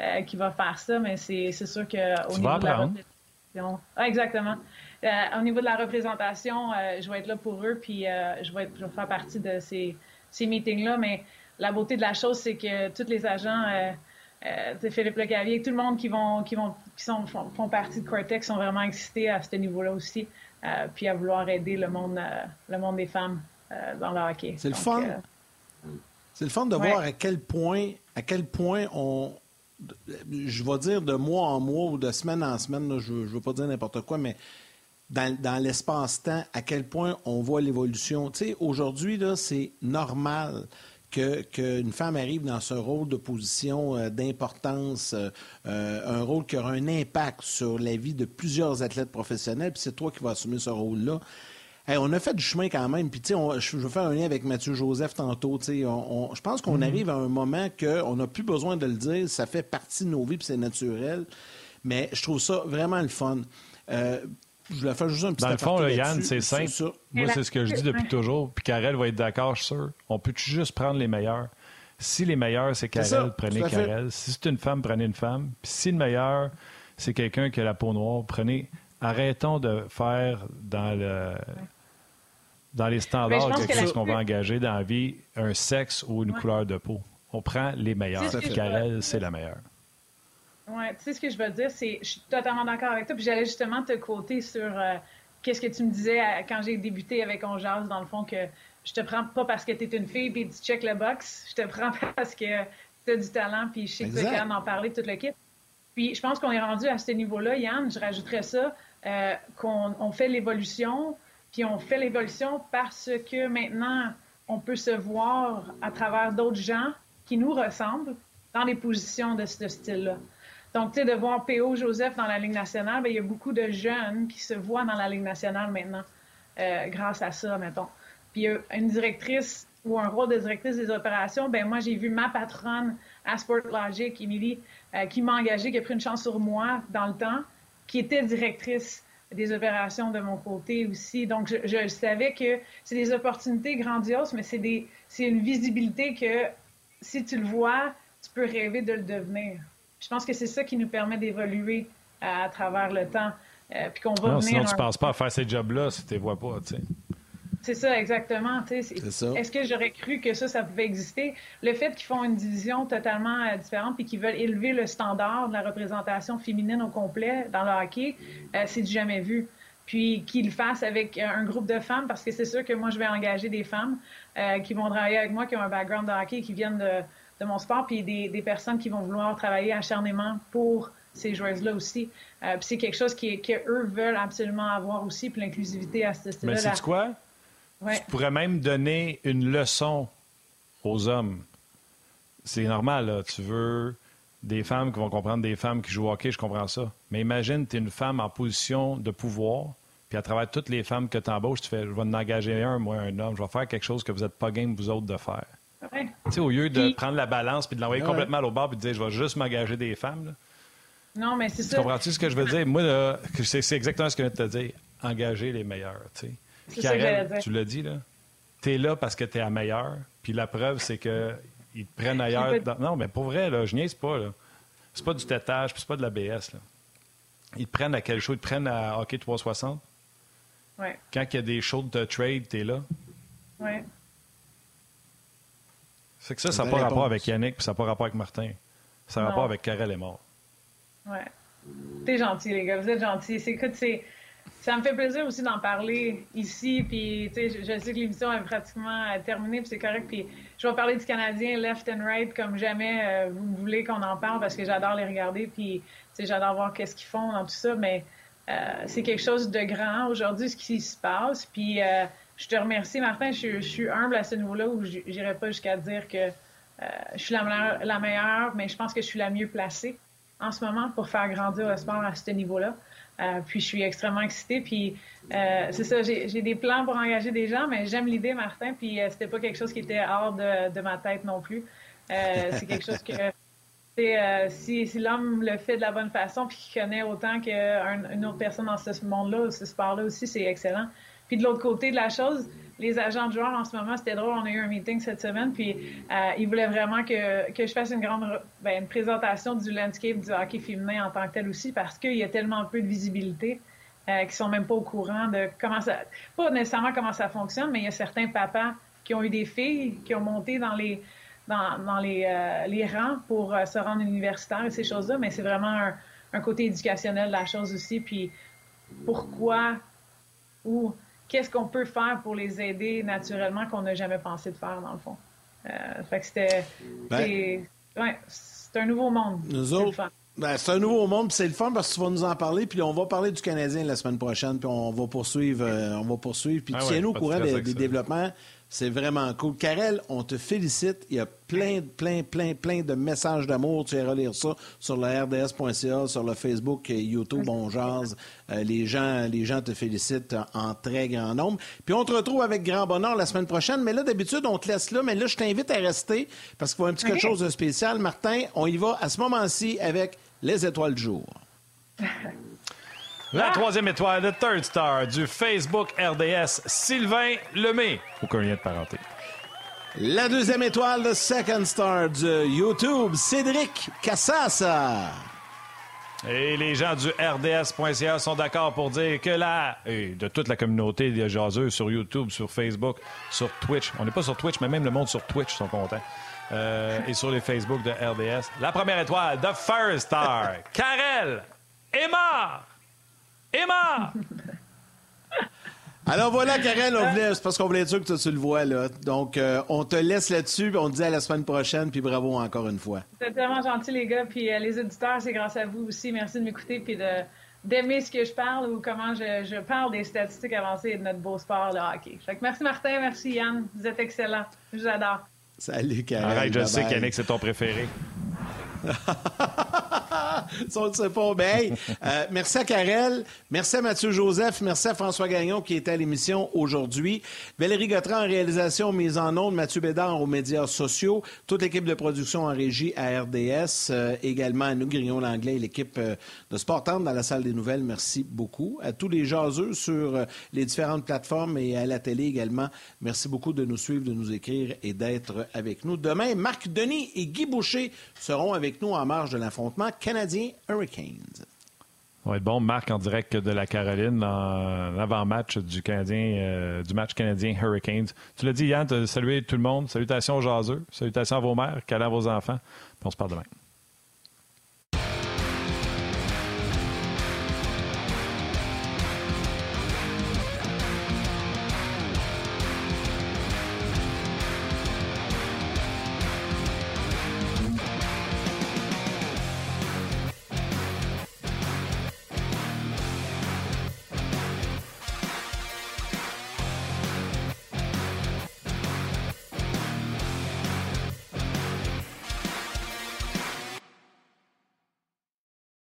Euh, qui va faire ça, mais c'est sûr que au niveau de la représentation. Ah, exactement. Euh, au niveau de la représentation, euh, je vais être là pour eux, puis je, vais être, faire partie de ces, ces meetings-là. Mais la beauté de la chose, c'est que tous les agents, Philippe Lecavier, tout le monde qui vont qui vont qui sont font, partie de Cortex sont vraiment excités à ce niveau-là aussi, puis à vouloir aider le monde le monde des femmes dans le hockey. C'est le fun. c'est le fun de voir à quel point à quel point on je vais dire de mois en mois ou de semaine en semaine, je ne veux pas dire n'importe quoi, mais dans, l'espace-temps, à quel point on voit l'évolution. Tu sais, aujourd'hui, c'est normal qu'une femme arrive dans ce rôle de position euh, d'importance, euh, euh, un rôle qui aura un impact sur la vie de plusieurs athlètes professionnels, puis c'est toi qui vas assumer ce rôle-là on a fait du chemin quand même. Puis, tu sais, je veux faire un lien avec Mathieu Joseph tantôt. Tu sais, je pense qu'on mhm. arrive à un moment qu'on n'a plus besoin de le dire. Ça fait partie de nos vies, puis c'est naturel. Mais je trouve ça vraiment le fun. Euh, je voulais faire juste un petit Dans le fond, Yann, c'est simple. Moi, c'est ce que je dis depuis toujours. Puis Karel va être d'accord, je suis sûr. On peut juste prendre les meilleurs? Si les meilleurs, c'est Karel, prenez Karel. Si c'est une femme, prenez une femme. Puis si le meilleur, c'est quelqu'un qui a la peau noire, prenez. Arrêtons de faire dans le dans les standards quelque chose qu'on va engager dans la vie, un sexe ou une couleur de peau. On prend les meilleurs. Karel, c'est la meilleure. Oui, tu sais ce que je veux dire, c'est je suis totalement d'accord avec toi. Puis j'allais justement te côté sur euh, qu'est-ce que tu me disais quand j'ai débuté avec On dans le fond, que je te prends pas parce que tu es une fille puis tu check le box. Je te prends parce que tu as du talent puis je sais que tu es en parler toute l'équipe. Puis je pense qu'on est rendu à ce niveau-là, Yann. Je rajouterais ça, euh, qu'on fait l'évolution puis on fait l'évolution parce que maintenant, on peut se voir à travers d'autres gens qui nous ressemblent dans des positions de ce style-là. Donc, tu sais, de voir P.O. Joseph dans la Ligue nationale, bien, il y a beaucoup de jeunes qui se voient dans la Ligue nationale maintenant, euh, grâce à ça, mettons. Puis, une directrice ou un rôle de directrice des opérations, ben moi, j'ai vu ma patronne à Sport Logic, Émilie, euh, qui m'a engagée, qui a pris une chance sur moi dans le temps, qui était directrice des opérations de mon côté aussi. Donc, je, savais que c'est des opportunités grandioses, mais c'est des c'est une visibilité que si tu le vois, tu peux rêver de le devenir. Je pense que c'est ça qui nous permet d'évoluer à, travers le temps. Euh, puis qu'on va non, Sinon, tu ne penses pas à faire ces jobs-là si tu ne les vois pas, tu sais. C'est ça, exactement. Est-ce que j'aurais cru que ça, ça pouvait exister? Le fait qu'ils font une division totalement euh, différente et qu'ils veulent élever le standard de la représentation féminine au complet dans le hockey, euh, c'est du jamais vu. Puis qu'ils le fassent avec un groupe de femmes, parce que c'est sûr que moi, je vais engager des femmes euh, qui vont travailler avec moi, qui ont un background de hockey, qui viennent de, mon sport, puis des, des, personnes qui vont vouloir travailler acharnément pour ces joueuses-là aussi. puis c'est quelque chose qui, eux veulent absolument avoir aussi, puis l'inclusivité à ce style-là. Mais c'est quoi? Tu pourrais même donner une leçon aux hommes. C'est normal, là. Tu veux des femmes qui vont comprendre des femmes qui jouent au hockey, je comprends ça. Mais imagine, tu es une femme en position de pouvoir, puis à travers toutes les femmes que tu embauches, tu fais Je vais en engager un, moi, un homme, je vais faire quelque chose que vous n'êtes pas game, vous autres, de faire. Tu sais, au lieu de prendre la balance puis de l'envoyer complètement au bord puis de dire Je vais juste m'engager des femmes. Non, mais c'est ça. Tu comprends-tu ce que je veux dire? Moi, c'est exactement ce que je viens de te dire. Engager les meilleurs, tu sais. Karen, tu l'as dit, là. Tu es là parce que tu es la meilleure. Puis la preuve, c'est qu'ils te prennent ailleurs. Non, mais pour vrai, là, je niaise pas. Là. C'est pas du tétage, puis c'est pas de la BS. Là. Ils te prennent à quel show? Ils te prennent à Hockey 360? Ouais. Quand il y a des shows de trade, tu es là? Oui. C'est que ça, ça n'a pas rapport avec Yannick, puis ça n'a pas rapport avec Martin. Ça a rapport avec Karel est mort. Oui. T'es gentil, les gars. Vous êtes gentils. Écoute, c'est ça me fait plaisir aussi d'en parler ici. Puis, tu sais, je, sais que l'émission est pratiquement terminée, puis c'est correct. Puis, je vais parler du Canadien left and right comme jamais euh, vous voulez qu'on en parle parce que j'adore les regarder. Puis, tu sais, j'adore voir qu'est-ce qu'ils font dans tout ça. Mais euh, c'est quelque chose de grand aujourd'hui, ce qui se passe. Puis, euh, je te remercie, Martin. Je, suis humble à ce niveau-là où j'irai pas jusqu'à dire que je suis la meilleure, mais je pense que je suis la mieux placée en ce moment pour faire grandir le sport à ce niveau-là. Euh, puis je suis extrêmement excitée. Puis euh, c'est ça, j'ai des plans pour engager des gens, mais j'aime l'idée, Martin. Puis euh, c'était pas quelque chose qui était hors de, de ma tête non plus. c'est quelque chose que si, si l'homme le fait de la bonne façon, puis qu'il connaît autant qu'une autre personne dans ce monde-là, ce sport-là aussi, c'est excellent. Puis de l'autre côté de la chose, les agents de joueurs en ce moment, c'était drôle, on a eu un meeting cette semaine, puis euh, ils voulaient vraiment que, que je fasse une grande ben, une présentation du landscape du hockey féminin en tant que tel aussi, parce qu'il y a tellement peu de visibilité euh, qui sont même pas au courant de comment ça, pas nécessairement comment ça fonctionne, mais il y a certains papas qui ont eu des filles qui ont monté dans les dans, dans les, euh, les rangs pour euh, se rendre universitaire et ces choses-là, mais c'est vraiment un, un côté éducationnel de la chose aussi, puis pourquoi ou qu'est-ce qu'on peut faire pour les aider naturellement qu'on n'a jamais pensé de faire, dans le fond. Euh, fait que c'était. Ben, c'est un nouveau monde. Nous autres. Ben, c'est un nouveau monde, c'est le fun parce que tu vas nous en parler, puis on va parler du Canadien la semaine prochaine, puis on va poursuivre, euh, on va poursuivre, puis ah tiens-nous au courant des, des développements. C'est vraiment cool. Karel, on te félicite. Il y a plein, plein, plein, plein de messages d'amour. Tu iras relire ça sur le RDS.ca, sur le Facebook, YouTube, on jase. Euh, les, gens, les gens te félicitent en très grand nombre. Puis on te retrouve avec grand bonheur la semaine prochaine. Mais là, d'habitude, on te laisse là. Mais là, je t'invite à rester parce qu'il faut un petit quelque chose de spécial. Martin, on y va à ce moment-ci avec les étoiles du jour. La troisième étoile, le third star du Facebook RDS, Sylvain Lemay. Aucun lien de parenté. La deuxième étoile, le second star du YouTube, Cédric Cassassa. Et les gens du RDS.ca sont d'accord pour dire que là, et de toute la communauté des jaseux sur YouTube, sur Facebook, sur Twitch, on n'est pas sur Twitch, mais même le monde sur Twitch sont contents. Euh, et sur les Facebook de RDS. La première étoile, The First Star, Karel Emma Emma! Alors voilà, Karen, on voulait, c'est parce qu'on voulait être sûr que tu le vois, là. Donc, euh, on te laisse là-dessus, on te dit à la semaine prochaine, puis bravo encore une fois. C'est tellement gentil, les gars, puis euh, les auditeurs, c'est grâce à vous aussi. Merci de m'écouter, puis de, d'aimer ce que je parle ou comment je, parle des statistiques avancées de notre beau sport, le hockey. Fait que merci, Martin, merci, Yann. Vous êtes excellents. Je vous adore. Salut, Karen. Arrête, je sais qu'Yannick, c'est ton préféré. Ça, on ne sait pas. Ben, euh, merci à Karel, merci à Mathieu Joseph, merci à François Gagnon qui était à l'émission aujourd'hui. Valérie Gautran en réalisation, mise en onde, Mathieu Bédard aux médias sociaux, toute l'équipe de production en régie à RDS, euh, également à nous, Grillon Langlais et l'équipe euh, de Sport dans la salle des nouvelles. Merci beaucoup. À tous les jaseux sur les différentes plateformes et à la télé également. Merci beaucoup de nous suivre, de nous écrire et d'être avec nous. Demain, Marc Denis et Guy Boucher seront avec nous en marge de l'affrontement Canadien-Hurricanes. Ça va être bon, Marc, en direct de la Caroline, dans l'avant-match du, Canadien, euh, du match Canadien-Hurricanes. Tu l'as dit, Yann, salué tout le monde. Salutations aux jaseux, salutations à vos mères, câlins à vos enfants. On se parle demain.